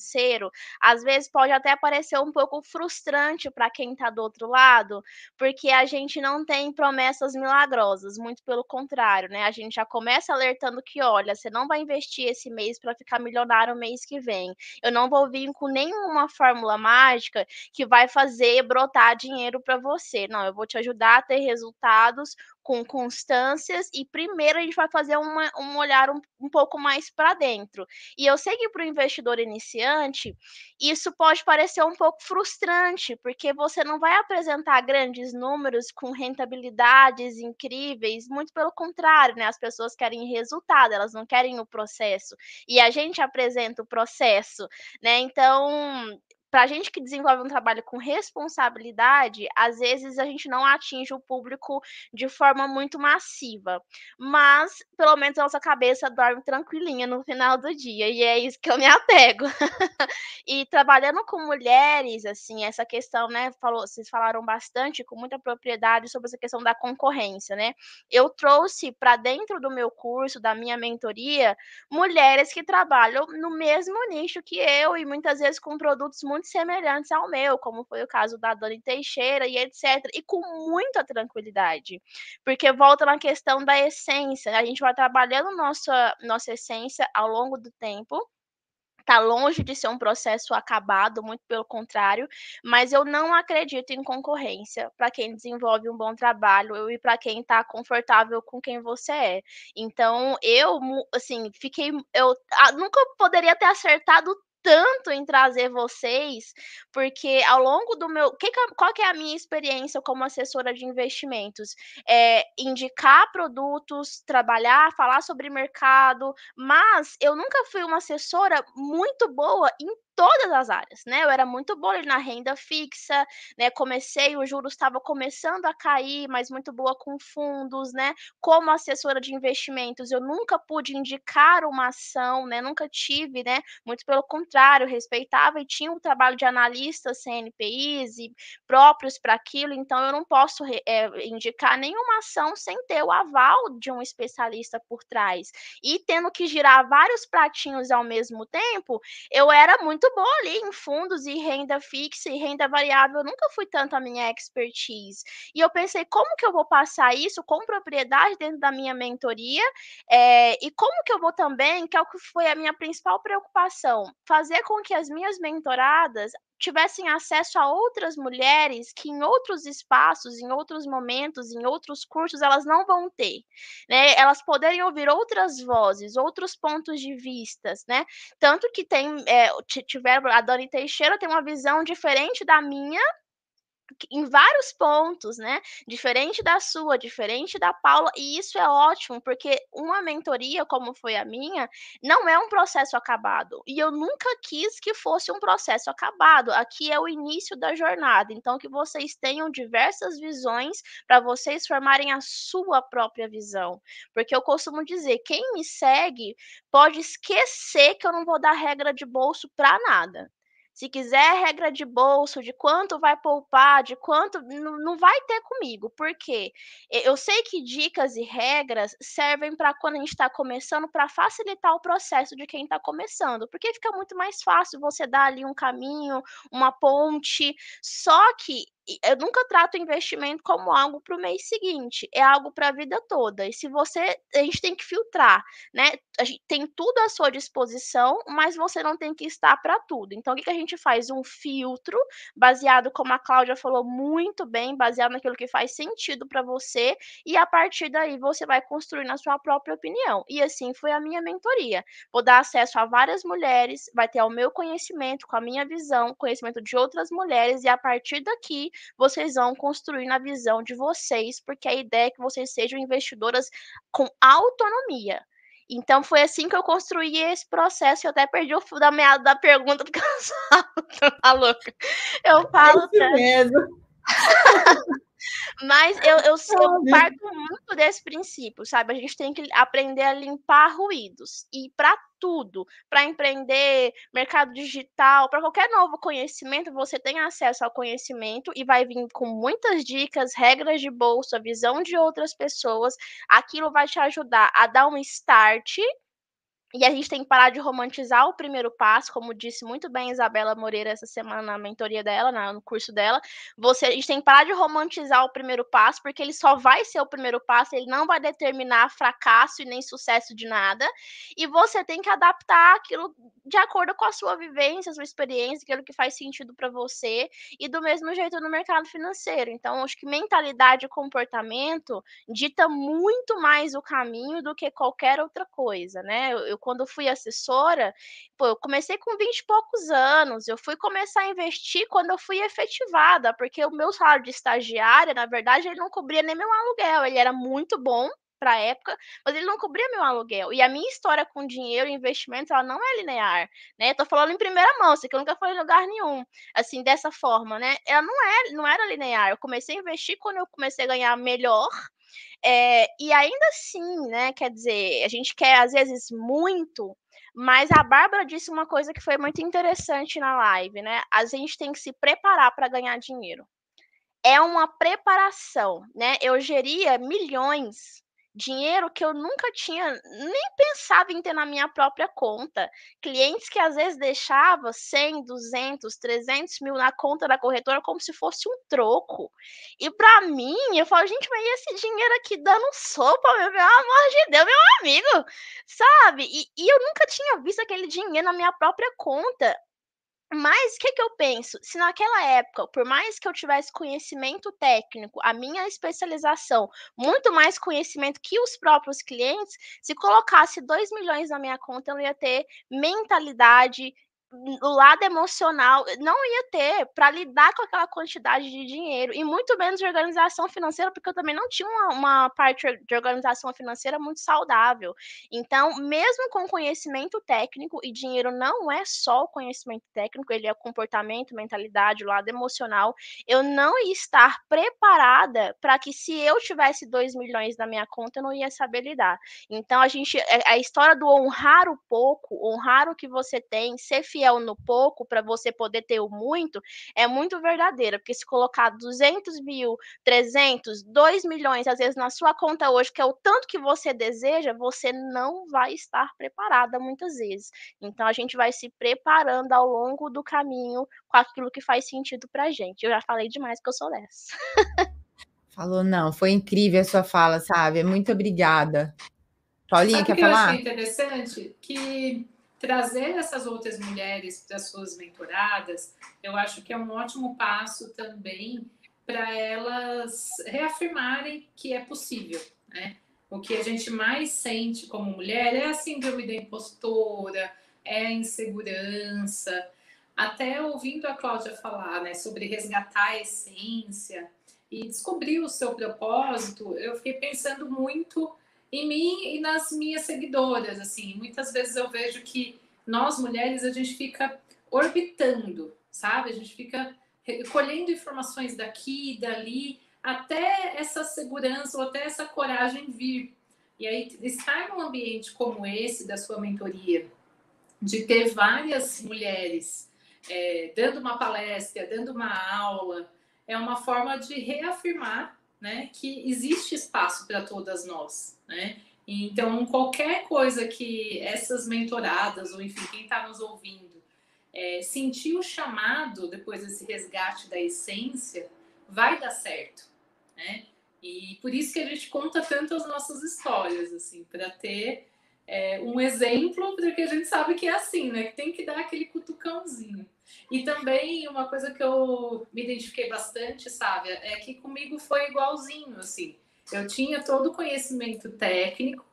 S6: às vezes pode até parecer um pouco frustrante para quem está do outro lado, porque a gente não tem promessas milagrosas, muito pelo contrário, né? A gente já começa alertando que, olha, você não vai investir esse mês para ficar milionário o mês que vem. Eu não vou vir com nenhuma fórmula mágica que vai fazer brotar dinheiro para você. Não, eu vou te ajudar a ter resultados com constâncias e primeiro a gente vai fazer uma, um olhar um, um pouco mais para dentro. E eu sei que para o investidor iniciante isso pode parecer um pouco frustrante, porque você não vai apresentar grandes números com rentabilidades incríveis, muito pelo contrário, né? As pessoas querem resultado, elas não querem o processo. E a gente apresenta o processo, né? Então, para a gente que desenvolve um trabalho com responsabilidade, às vezes a gente não atinge o público de forma muito massiva, mas pelo menos a nossa cabeça dorme tranquilinha no final do dia, e é isso que eu me apego. e trabalhando com mulheres, assim, essa questão, né, falou, vocês falaram bastante com muita propriedade sobre essa questão da concorrência, né? Eu trouxe para dentro do meu curso, da minha mentoria, mulheres que trabalham no mesmo nicho que eu e muitas vezes com produtos muito muito semelhantes ao meu, como foi o caso da Dani Teixeira e etc. E com muita tranquilidade. Porque volta na questão da essência, a gente vai trabalhando nossa, nossa essência ao longo do tempo Está longe de ser um processo acabado, muito pelo contrário, mas eu não acredito em concorrência para quem desenvolve um bom trabalho e para quem está confortável com quem você é. Então, eu, assim, fiquei. Eu ah, nunca poderia ter acertado tanto em trazer vocês, porque ao longo do meu. Que, qual que é a minha experiência como assessora de investimentos? É indicar produtos, trabalhar, falar sobre mercado, mas eu nunca fui uma assessora muito boa em todas as áreas, né? Eu era muito boa na renda fixa, né? Comecei, o juros estava começando a cair, mas muito boa com fundos, né? Como assessora de investimentos, eu nunca pude indicar uma ação, né? Nunca tive, né? Muito pelo contrário, respeitava e tinha um trabalho de analistas CNPIs e próprios para aquilo, então eu não posso é, indicar nenhuma ação sem ter o aval de um especialista por trás. E tendo que girar vários pratinhos ao mesmo tempo, eu era muito muito boa ali em fundos e renda fixa e renda variável. Eu nunca fui tanto a minha expertise. E eu pensei, como que eu vou passar isso com propriedade dentro da minha mentoria? É, e como que eu vou também, que é o que foi a minha principal preocupação, fazer com que as minhas mentoradas tivessem acesso a outras mulheres que em outros espaços, em outros momentos, em outros cursos, elas não vão ter, né? Elas poderem ouvir outras vozes, outros pontos de vistas, né? Tanto que tem, é, tiveram, a Dani Teixeira tem uma visão diferente da minha, em vários pontos, né? Diferente da sua, diferente da Paula, e isso é ótimo, porque uma mentoria, como foi a minha, não é um processo acabado. E eu nunca quis que fosse um processo acabado. Aqui é o início da jornada. Então, que vocês tenham diversas visões para vocês formarem a sua própria visão. Porque eu costumo dizer, quem me segue pode esquecer que eu não vou dar regra de bolso para nada. Se quiser regra de bolso, de quanto vai poupar, de quanto. Não, vai ter comigo. Por quê? Eu sei que dicas e regras servem para quando a gente está começando, para facilitar o processo de quem está começando. Porque fica muito mais fácil você dar ali um caminho, uma ponte. Só que eu nunca trato investimento como algo para o mês seguinte, é algo para a vida toda. E se você, a gente tem que filtrar, né? A gente tem tudo à sua disposição, mas você não tem que estar para tudo. Então, o que, que a gente faz? Um filtro baseado, como a Cláudia falou muito bem, baseado naquilo que faz sentido para você, e a partir daí você vai construir na sua própria opinião. E assim foi a minha mentoria. Vou dar acesso a várias mulheres, vai ter o meu conhecimento, com a minha visão, conhecimento de outras mulheres, e a partir daqui vocês vão construir na visão de vocês, porque a ideia é que vocês sejam investidoras com autonomia. Então foi assim que eu construí esse processo. Eu até perdi o fio da meada da pergunta, porque eu tá louca. Eu falo. É mesmo. Mas eu, eu, eu parto muito desse princípio, sabe? A gente tem que aprender a limpar ruídos. E para tudo, para empreender, mercado digital, para qualquer novo conhecimento, você tem acesso ao conhecimento e vai vir com muitas dicas, regras de bolsa, visão de outras pessoas. Aquilo vai te ajudar a dar um start e a gente tem que parar de romantizar o primeiro passo, como disse muito bem Isabela Moreira essa semana na mentoria dela, no curso dela. Você, a gente tem que parar de romantizar o primeiro passo, porque ele só vai ser o primeiro passo, ele não vai determinar fracasso e nem sucesso de nada. E você tem que adaptar aquilo de acordo com a sua vivência, a sua experiência, aquilo que faz sentido para você, e do mesmo jeito no mercado financeiro. Então, acho que mentalidade e comportamento dita muito mais o caminho do que qualquer outra coisa, né? Eu, eu quando eu fui assessora, pô, eu comecei com 20 e poucos anos, eu fui começar a investir quando eu fui efetivada, porque o meu salário de estagiária, na verdade, ele não cobria nem meu aluguel, ele era muito bom para época, mas ele não cobria meu aluguel. E a minha história com dinheiro e investimentos, ela não é linear, né? Eu tô falando em primeira mão, isso que eu nunca falei em lugar nenhum, assim, dessa forma, né? Ela não é, não era linear. Eu comecei a investir quando eu comecei a ganhar melhor, é, e ainda assim, né, quer dizer, a gente quer às vezes muito, mas a Bárbara disse uma coisa que foi muito interessante na live, né? A gente tem que se preparar para ganhar dinheiro. É uma preparação, né? Eu geria milhões dinheiro que eu nunca tinha nem pensado em ter na minha própria conta. Clientes que às vezes deixavam 100, 200, 300 mil na conta da corretora como se fosse um troco. E para mim, eu falo, gente, mas esse dinheiro aqui dando sopa, meu, meu amor de Deus, meu amigo, sabe? E, e eu nunca tinha visto aquele dinheiro na minha própria conta. Mas o que, que eu penso? Se naquela época, por mais que eu tivesse conhecimento técnico, a minha especialização, muito mais conhecimento que os próprios clientes, se colocasse 2 milhões na minha conta, eu ia ter mentalidade, o lado emocional não ia ter para lidar com aquela quantidade de dinheiro e muito menos de organização financeira, porque eu também não tinha uma, uma, parte de organização financeira muito saudável. Então, mesmo com conhecimento técnico, e dinheiro não é só o conhecimento técnico, ele é comportamento, mentalidade, o lado emocional, eu não ia estar preparada para que se eu tivesse 2 milhões na minha conta, eu não ia saber lidar. Então, a gente, é, a história do honrar o pouco, honrar o que você tem, ser fiel no pouco para você poder ter o muito é muito verdadeira, porque se colocar 200 mil, 300, 2 milhões, às vezes na sua conta hoje, que é o tanto que você deseja, você não vai estar preparada muitas vezes. Então a gente vai se preparando ao longo do caminho com aquilo que faz sentido para gente. Eu já falei demais que eu sou dessa.
S1: Falou, não, foi incrível a sua fala, sabe? Muito obrigada. Paulinha, Sabe quer
S5: que
S1: falar?
S5: Eu achei interessante que trazer essas outras mulheres para suas mentoradas, eu acho que é um ótimo passo também para elas reafirmarem que é possível, né? O que a gente mais sente como mulher é a síndrome da impostora, é a insegurança. Até ouvindo a Cláudia falar né, sobre resgatar a essência e descobrir o seu propósito, eu fiquei pensando muito em mim e nas minhas seguidoras, assim, muitas vezes eu vejo que nós mulheres a gente fica orbitando, sabe? A gente fica colhendo informações daqui e dali até essa segurança ou até essa coragem vir. E aí estar num ambiente como esse da sua mentoria, de ter várias mulheres é, dando uma palestra, dando uma aula, é uma forma de reafirmar né, que existe espaço para todas nós, né? Então, qualquer coisa que essas mentoradas, ou enfim, quem está nos ouvindo, é, sentir o chamado depois desse resgate da essência, vai dar certo, né? E por isso que a gente conta tanto as nossas histórias, assim, para ter é, um exemplo, porque a gente sabe que é assim, né? Que tem que dar aquele cutucãozinho. E também uma coisa que eu me identifiquei bastante, sabe, é que comigo foi igualzinho, assim. Eu tinha todo o conhecimento técnico,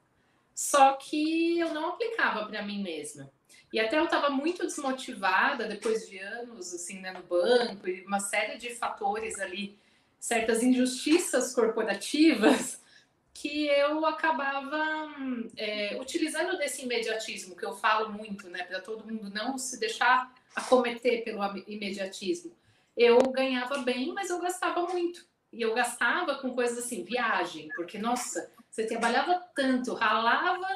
S5: só que eu não aplicava para mim mesma. E até eu estava muito desmotivada depois de anos assim né, no banco e uma série de fatores ali, certas injustiças corporativas que eu acabava é, utilizando desse imediatismo que eu falo muito, né, para todo mundo não se deixar acometer pelo imediatismo. Eu ganhava bem, mas eu gastava muito. E eu gastava com coisas assim, viagem, porque, nossa, você trabalhava tanto, ralava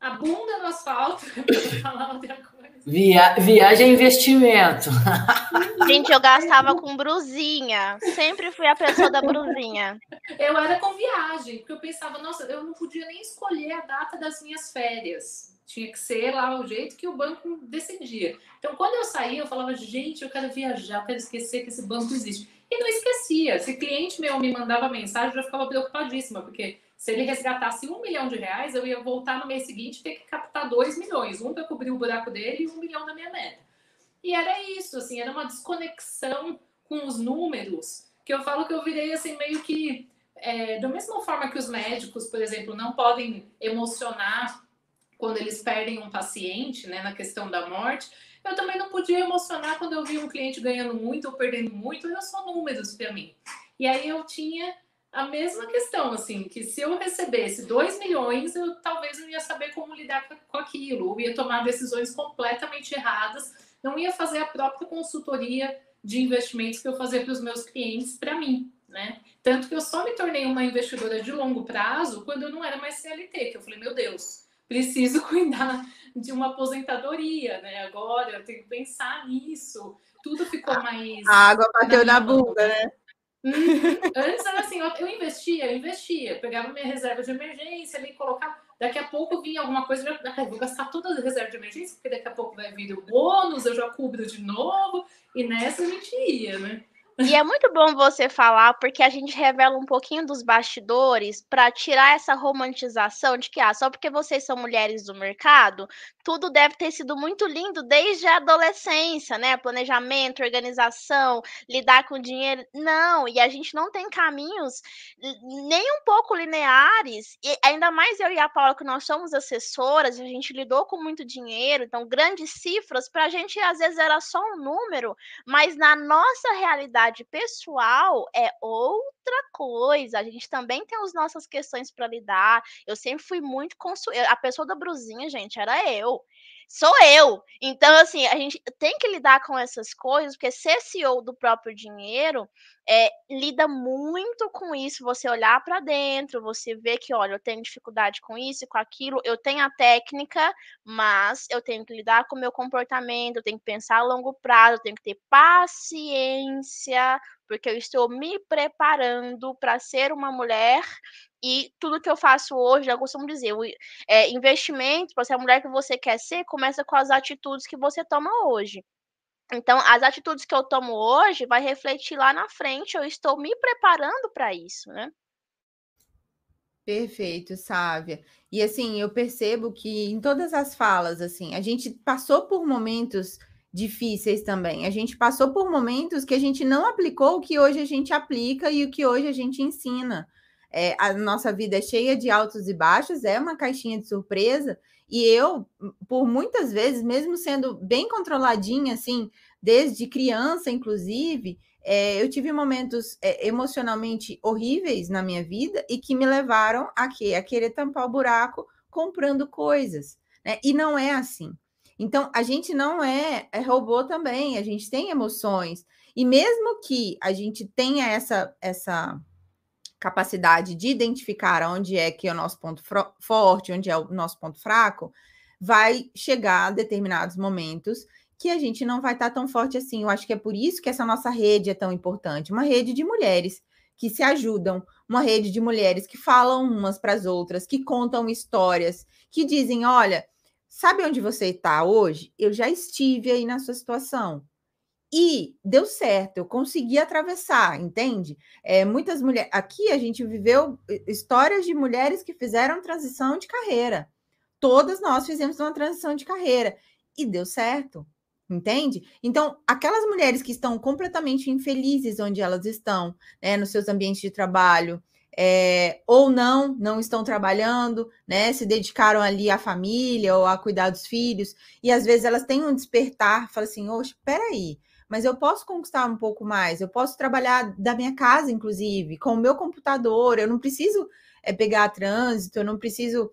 S5: a bunda no asfalto falar outra.
S3: Via... Viagem é investimento.
S6: Gente, eu gastava com brusinha. Sempre fui a pessoa da brusinha.
S5: Eu era com viagem, porque eu pensava, nossa, eu não podia nem escolher a data das minhas férias. Tinha que ser lá o jeito que o banco decidia. Então, quando eu saía, eu falava, gente, eu quero viajar, eu quero esquecer que esse banco existe. E não esquecia. Se cliente meu me mandava mensagem, eu já ficava preocupadíssima, porque se ele resgatasse um milhão de reais, eu ia voltar no mês seguinte e ter que captar dois milhões, um para cobrir o buraco dele e um milhão da minha meta. E era isso, assim, era uma desconexão com os números, que eu falo que eu virei assim meio que é, da mesma forma que os médicos, por exemplo, não podem emocionar quando eles perdem um paciente, né, na questão da morte, eu também não podia emocionar quando eu vi um cliente ganhando muito ou perdendo muito, era só números para mim. E aí eu tinha a mesma questão, assim, que se eu recebesse 2 milhões, eu talvez não ia saber como lidar com aquilo, ou ia tomar decisões completamente erradas, não ia fazer a própria consultoria de investimentos que eu fazia para os meus clientes para mim, né? Tanto que eu só me tornei uma investidora de longo prazo quando eu não era mais CLT, que eu falei, meu Deus, preciso cuidar de uma aposentadoria, né? Agora eu tenho que pensar nisso. Tudo ficou mais.
S1: A água bateu na, na bunda, né?
S5: Uhum. Antes era assim, eu, investia, eu investia, pegava minha reserva de emergência ali, colocava. Daqui a pouco vinha alguma coisa, eu, ah, vou gastar toda a reserva de emergência, porque daqui a pouco vai vir o bônus, eu já cubro de novo, e nessa a gente ia, né?
S6: E é muito bom você falar, porque a gente revela um pouquinho dos bastidores para tirar essa romantização de que, ah, só porque vocês são mulheres do mercado, tudo deve ter sido muito lindo desde a adolescência, né? Planejamento, organização, lidar com dinheiro. Não, e a gente não tem caminhos nem um pouco lineares, e ainda mais eu e a Paula, que nós somos assessoras, a gente lidou com muito dinheiro, então grandes cifras, para a gente às vezes era só um número, mas na nossa realidade pessoal é outra coisa. A gente também tem as nossas questões para lidar. Eu sempre fui muito consu... a pessoa da brusinha, gente, era eu sou eu. Então, assim, a gente tem que lidar com essas coisas, porque ser CEO do próprio dinheiro é, lida muito com isso. Você olhar para dentro, você vê que, olha, eu tenho dificuldade com isso com aquilo, eu tenho a técnica, mas eu tenho que lidar com o meu comportamento, eu tenho que pensar a longo prazo, eu tenho que ter paciência, porque eu estou me preparando para ser uma mulher e tudo que eu faço hoje, eu costumo dizer, é, investimento, para ser a mulher que você quer ser, começa com as atitudes que você toma hoje. Então, as atitudes que eu tomo hoje vai refletir lá na frente, eu estou me preparando para isso, né?
S1: Perfeito, Sávia. E assim, eu percebo que em todas as falas, assim, a gente passou por momentos difíceis também. A gente passou por momentos que a gente não aplicou o que hoje a gente aplica e o que hoje a gente ensina. É, a nossa vida é cheia de altos e baixos, é uma caixinha de surpresa. E eu, por muitas vezes, mesmo sendo bem controladinha, assim, desde criança, inclusive, é, eu tive momentos é, emocionalmente horríveis na minha vida e que me levaram a quê? A querer tampar o buraco comprando coisas. Né? E não é assim. Então, a gente não é, é robô também, a gente tem emoções. E mesmo que a gente tenha essa, essa capacidade de identificar onde é que é o nosso ponto forte, onde é o nosso ponto fraco, vai chegar a determinados momentos que a gente não vai estar tão forte assim. Eu acho que é por isso que essa nossa rede é tão importante, uma rede de mulheres que se ajudam, uma rede de mulheres que falam umas para as outras, que contam histórias, que dizem, olha, sabe onde você está hoje? Eu já estive aí na sua situação. E deu certo, eu consegui atravessar, entende? É, muitas mulheres. Aqui a gente viveu histórias de mulheres que fizeram transição de carreira. Todas nós fizemos uma transição de carreira e deu certo, entende? Então, aquelas mulheres que estão completamente infelizes onde elas estão, né, nos seus ambientes de trabalho, é, ou não, não estão trabalhando, né? Se dedicaram ali à família ou a cuidar dos filhos, e às vezes elas têm um despertar, fala assim, oxe, peraí, mas eu posso conquistar um pouco mais, eu posso trabalhar da minha casa, inclusive, com o meu computador, eu não preciso é, pegar trânsito, eu não preciso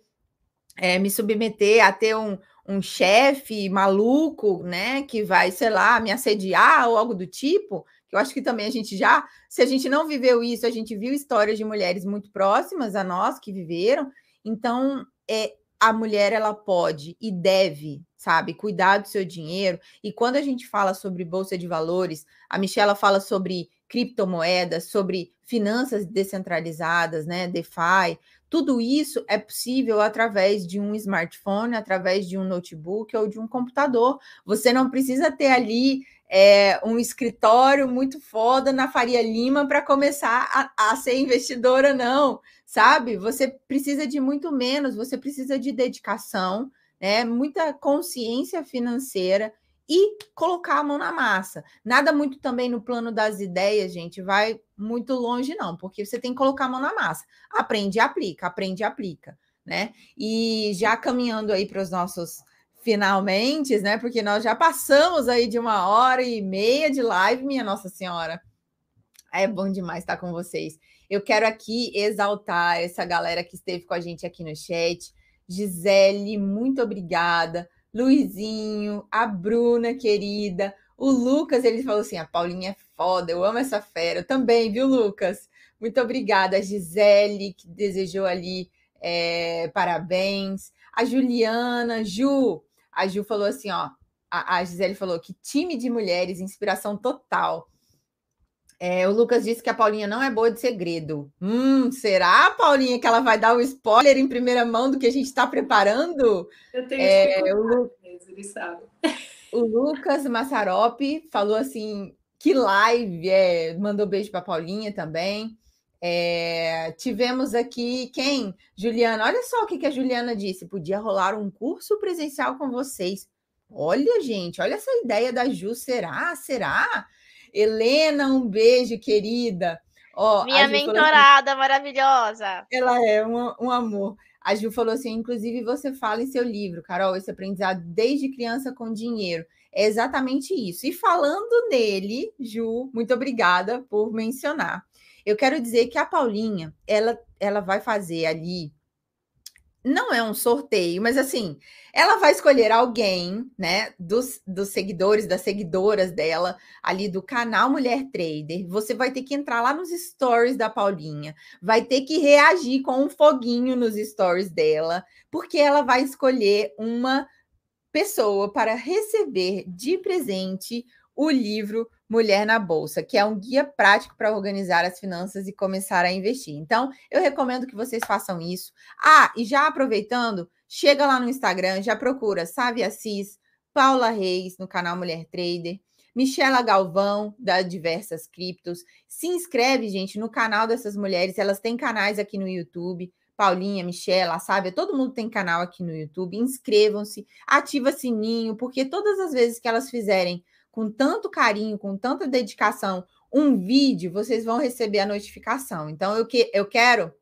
S1: é, me submeter a ter um, um chefe maluco, né, que vai, sei lá, me assediar ou algo do tipo, eu acho que também a gente já, se a gente não viveu isso, a gente viu histórias de mulheres muito próximas a nós que viveram, então é, a mulher ela pode e deve, sabe, cuidar do seu dinheiro. E quando a gente fala sobre bolsa de valores, a Michela fala sobre criptomoedas, sobre finanças descentralizadas, né, DeFi. Tudo isso é possível através de um smartphone, através de um notebook ou de um computador. Você não precisa ter ali é, um escritório muito foda na Faria Lima para começar a, a, ser investidora, não, sabe? Você precisa de muito menos, você precisa de dedicação, né? Muita consciência financeira e colocar a mão na massa. Nada muito também no plano das ideias, gente, vai muito longe, não, porque você tem que colocar a mão na massa. Aprende e aplica, aprende e aplica, né? E já caminhando aí para os nossos finalmente, né? Porque nós já passamos aí de uma hora e meia de live, minha Nossa Senhora. É bom demais estar com vocês. Eu quero aqui exaltar essa galera que esteve com a gente aqui no chat. Gisele, muito obrigada. Luizinho, a Bruna, querida. O Lucas, ele falou assim: a Paulinha é foda, eu amo essa fera. Eu também, viu, Lucas? Muito obrigada. A Gisele, que desejou ali é, parabéns. A Juliana, Ju, a Ju falou assim, ó, a, a Gisele falou que time de mulheres, inspiração total. É, o Lucas disse que a Paulinha não é boa de segredo. Hum, será, Paulinha, que ela vai dar o spoiler em primeira mão do que a gente está preparando?
S5: Eu tenho é, o, Lu... ele sabe.
S1: O Lucas Massaropi falou assim: que live! É, mandou beijo para Paulinha também. É, tivemos aqui quem? Juliana. Olha só o que, que a Juliana disse: podia rolar um curso presencial com vocês. Olha, gente, olha essa ideia da Ju. Será? Será? Helena, um beijo, querida.
S6: Ó, Minha assim, mentorada assim, maravilhosa.
S1: Ela é um, um amor. A Ju falou assim: inclusive, você fala em seu livro, Carol, esse aprendizado desde criança com dinheiro. É exatamente isso. E falando nele, Ju, muito obrigada por mencionar. Eu quero dizer que a Paulinha, ela, ela vai fazer ali não é um sorteio, mas assim, ela vai escolher alguém, né, dos, dos seguidores, das seguidoras dela, ali do canal Mulher Trader. Você vai ter que entrar lá nos stories da Paulinha, vai ter que reagir com um foguinho nos stories dela, porque ela vai escolher uma pessoa para receber de presente o livro Mulher na Bolsa, que é um guia prático para organizar as finanças e começar a investir. Então, eu recomendo que vocês façam isso. Ah, e já aproveitando, chega lá no Instagram, já procura Sávia Assis, Paula Reis no canal Mulher Trader, Michela Galvão, da Diversas Criptos. Se inscreve, gente, no canal dessas mulheres. Elas têm canais aqui no YouTube. Paulinha, Michela, Sávia, todo mundo tem canal aqui no YouTube. Inscrevam-se, ativa sininho, porque todas as vezes que elas fizerem com tanto carinho, com tanta dedicação, um vídeo, vocês vão receber a notificação. Então, eu, que, eu quero,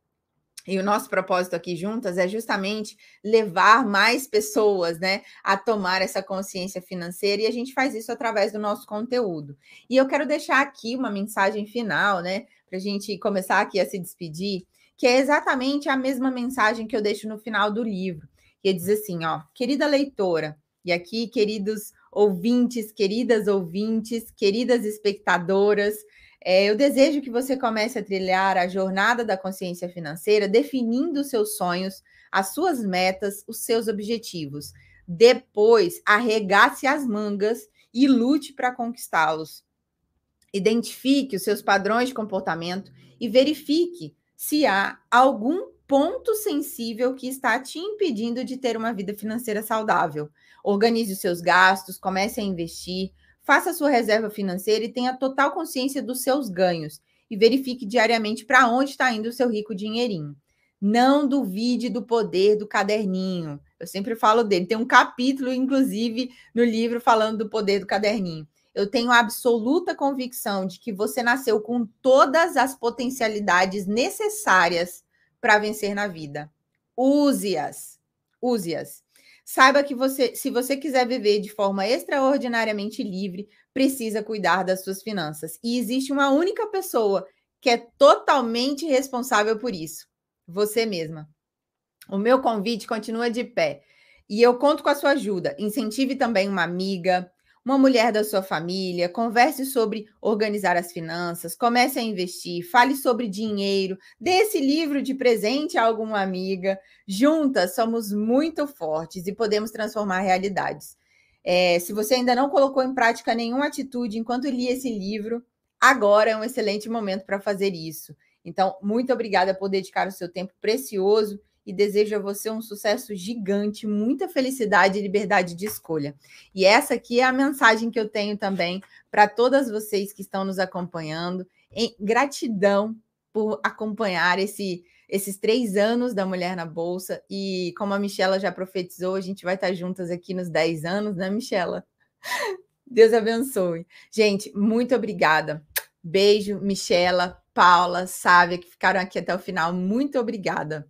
S1: e o nosso propósito aqui juntas é justamente levar mais pessoas né, a tomar essa consciência financeira, e a gente faz isso através do nosso conteúdo. E eu quero deixar aqui uma mensagem final, né, para a gente começar aqui a se despedir, que é exatamente a mesma mensagem que eu deixo no final do livro, que diz assim, ó, querida leitora, e aqui, queridos ouvintes, queridas ouvintes, queridas espectadoras. É, eu desejo que você comece a trilhar a jornada da consciência financeira, definindo os seus sonhos, as suas metas, os seus objetivos. Depois, arregace as mangas e lute para conquistá-los. Identifique os seus padrões de comportamento e verifique se há algum ponto sensível que está te impedindo de ter uma vida financeira saudável. Organize os seus gastos, comece a investir, faça a sua reserva financeira e tenha total consciência dos seus ganhos e verifique diariamente para onde está indo o seu rico dinheirinho. Não duvide do poder do caderninho. Eu sempre falo dele. Tem um capítulo, inclusive, no livro falando do poder do caderninho. Eu tenho absoluta convicção de que você nasceu com todas as potencialidades necessárias para vencer na vida. Use-as. Use-as. Saiba que você, se você quiser viver de forma extraordinariamente livre, precisa cuidar das suas finanças. E existe uma única pessoa que é totalmente responsável por isso: você mesma. O meu convite continua de pé. E eu conto com a sua ajuda. Incentive também uma amiga, uma mulher da sua família, converse sobre organizar as finanças, comece a investir, fale sobre dinheiro, dê esse livro de presente a alguma amiga. Juntas somos muito fortes e podemos transformar realidades. É, se você ainda não colocou em prática nenhuma atitude enquanto lia esse livro, agora é um excelente momento para fazer isso. Então, muito obrigada por dedicar o seu tempo precioso e desejo a você um sucesso gigante, muita felicidade e liberdade de escolha. E essa aqui é a mensagem que eu tenho também para todas vocês que estão nos acompanhando. Em gratidão por acompanhar esse, esses três anos da Mulher na Bolsa. E como a Michela já profetizou, a gente vai estar juntas aqui nos 10 anos, né, Michela? Deus abençoe. Gente, muito obrigada. Beijo, Michela, Paula, Sávia, que ficaram aqui até o final. Muito obrigada.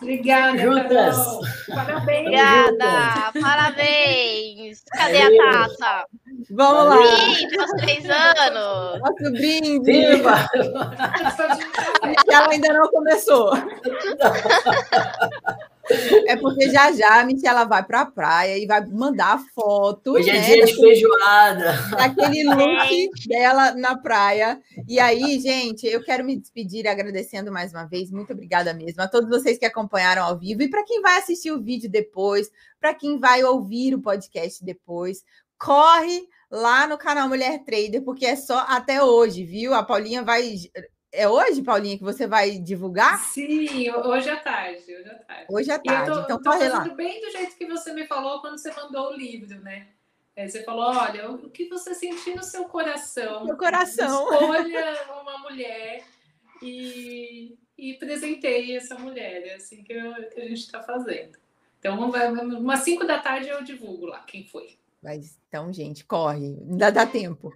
S5: Obrigada,
S3: Juntas.
S6: Parabéns. Obrigada, parabéns. Cadê Aê. a taça?
S1: Vamos lá.
S6: Brinde aos três anos.
S1: Nosso brinde. Viva! Ela ainda não começou. É porque já já a Michela vai para a praia e vai mandar foto.
S3: Hoje é né, dia de feijoada.
S1: Daquele look dela na praia. E aí, gente, eu quero me despedir agradecendo mais uma vez. Muito obrigada mesmo a todos vocês que acompanharam ao vivo e para quem vai assistir o vídeo depois, para quem vai ouvir o podcast depois. Corre lá no canal Mulher Trader, porque é só até hoje, viu? A Paulinha vai. É hoje, Paulinha, que você vai divulgar?
S5: Sim, hoje à tarde. Hoje à tarde.
S1: Hoje à tarde.
S5: Tô,
S1: então,
S5: tô corre lá. bem do jeito que você me falou quando você mandou o livro, né? Aí você falou: olha, o que você sentir no seu coração.
S1: Meu coração.
S5: Escolha uma mulher e, e presenteie essa mulher. É assim que, eu, que a gente está fazendo. Então, umas 5 da tarde eu divulgo lá quem foi.
S1: Mas, então, gente, corre, ainda dá tempo.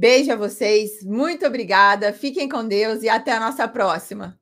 S1: Beijo a vocês, muito obrigada, fiquem com Deus e até a nossa próxima.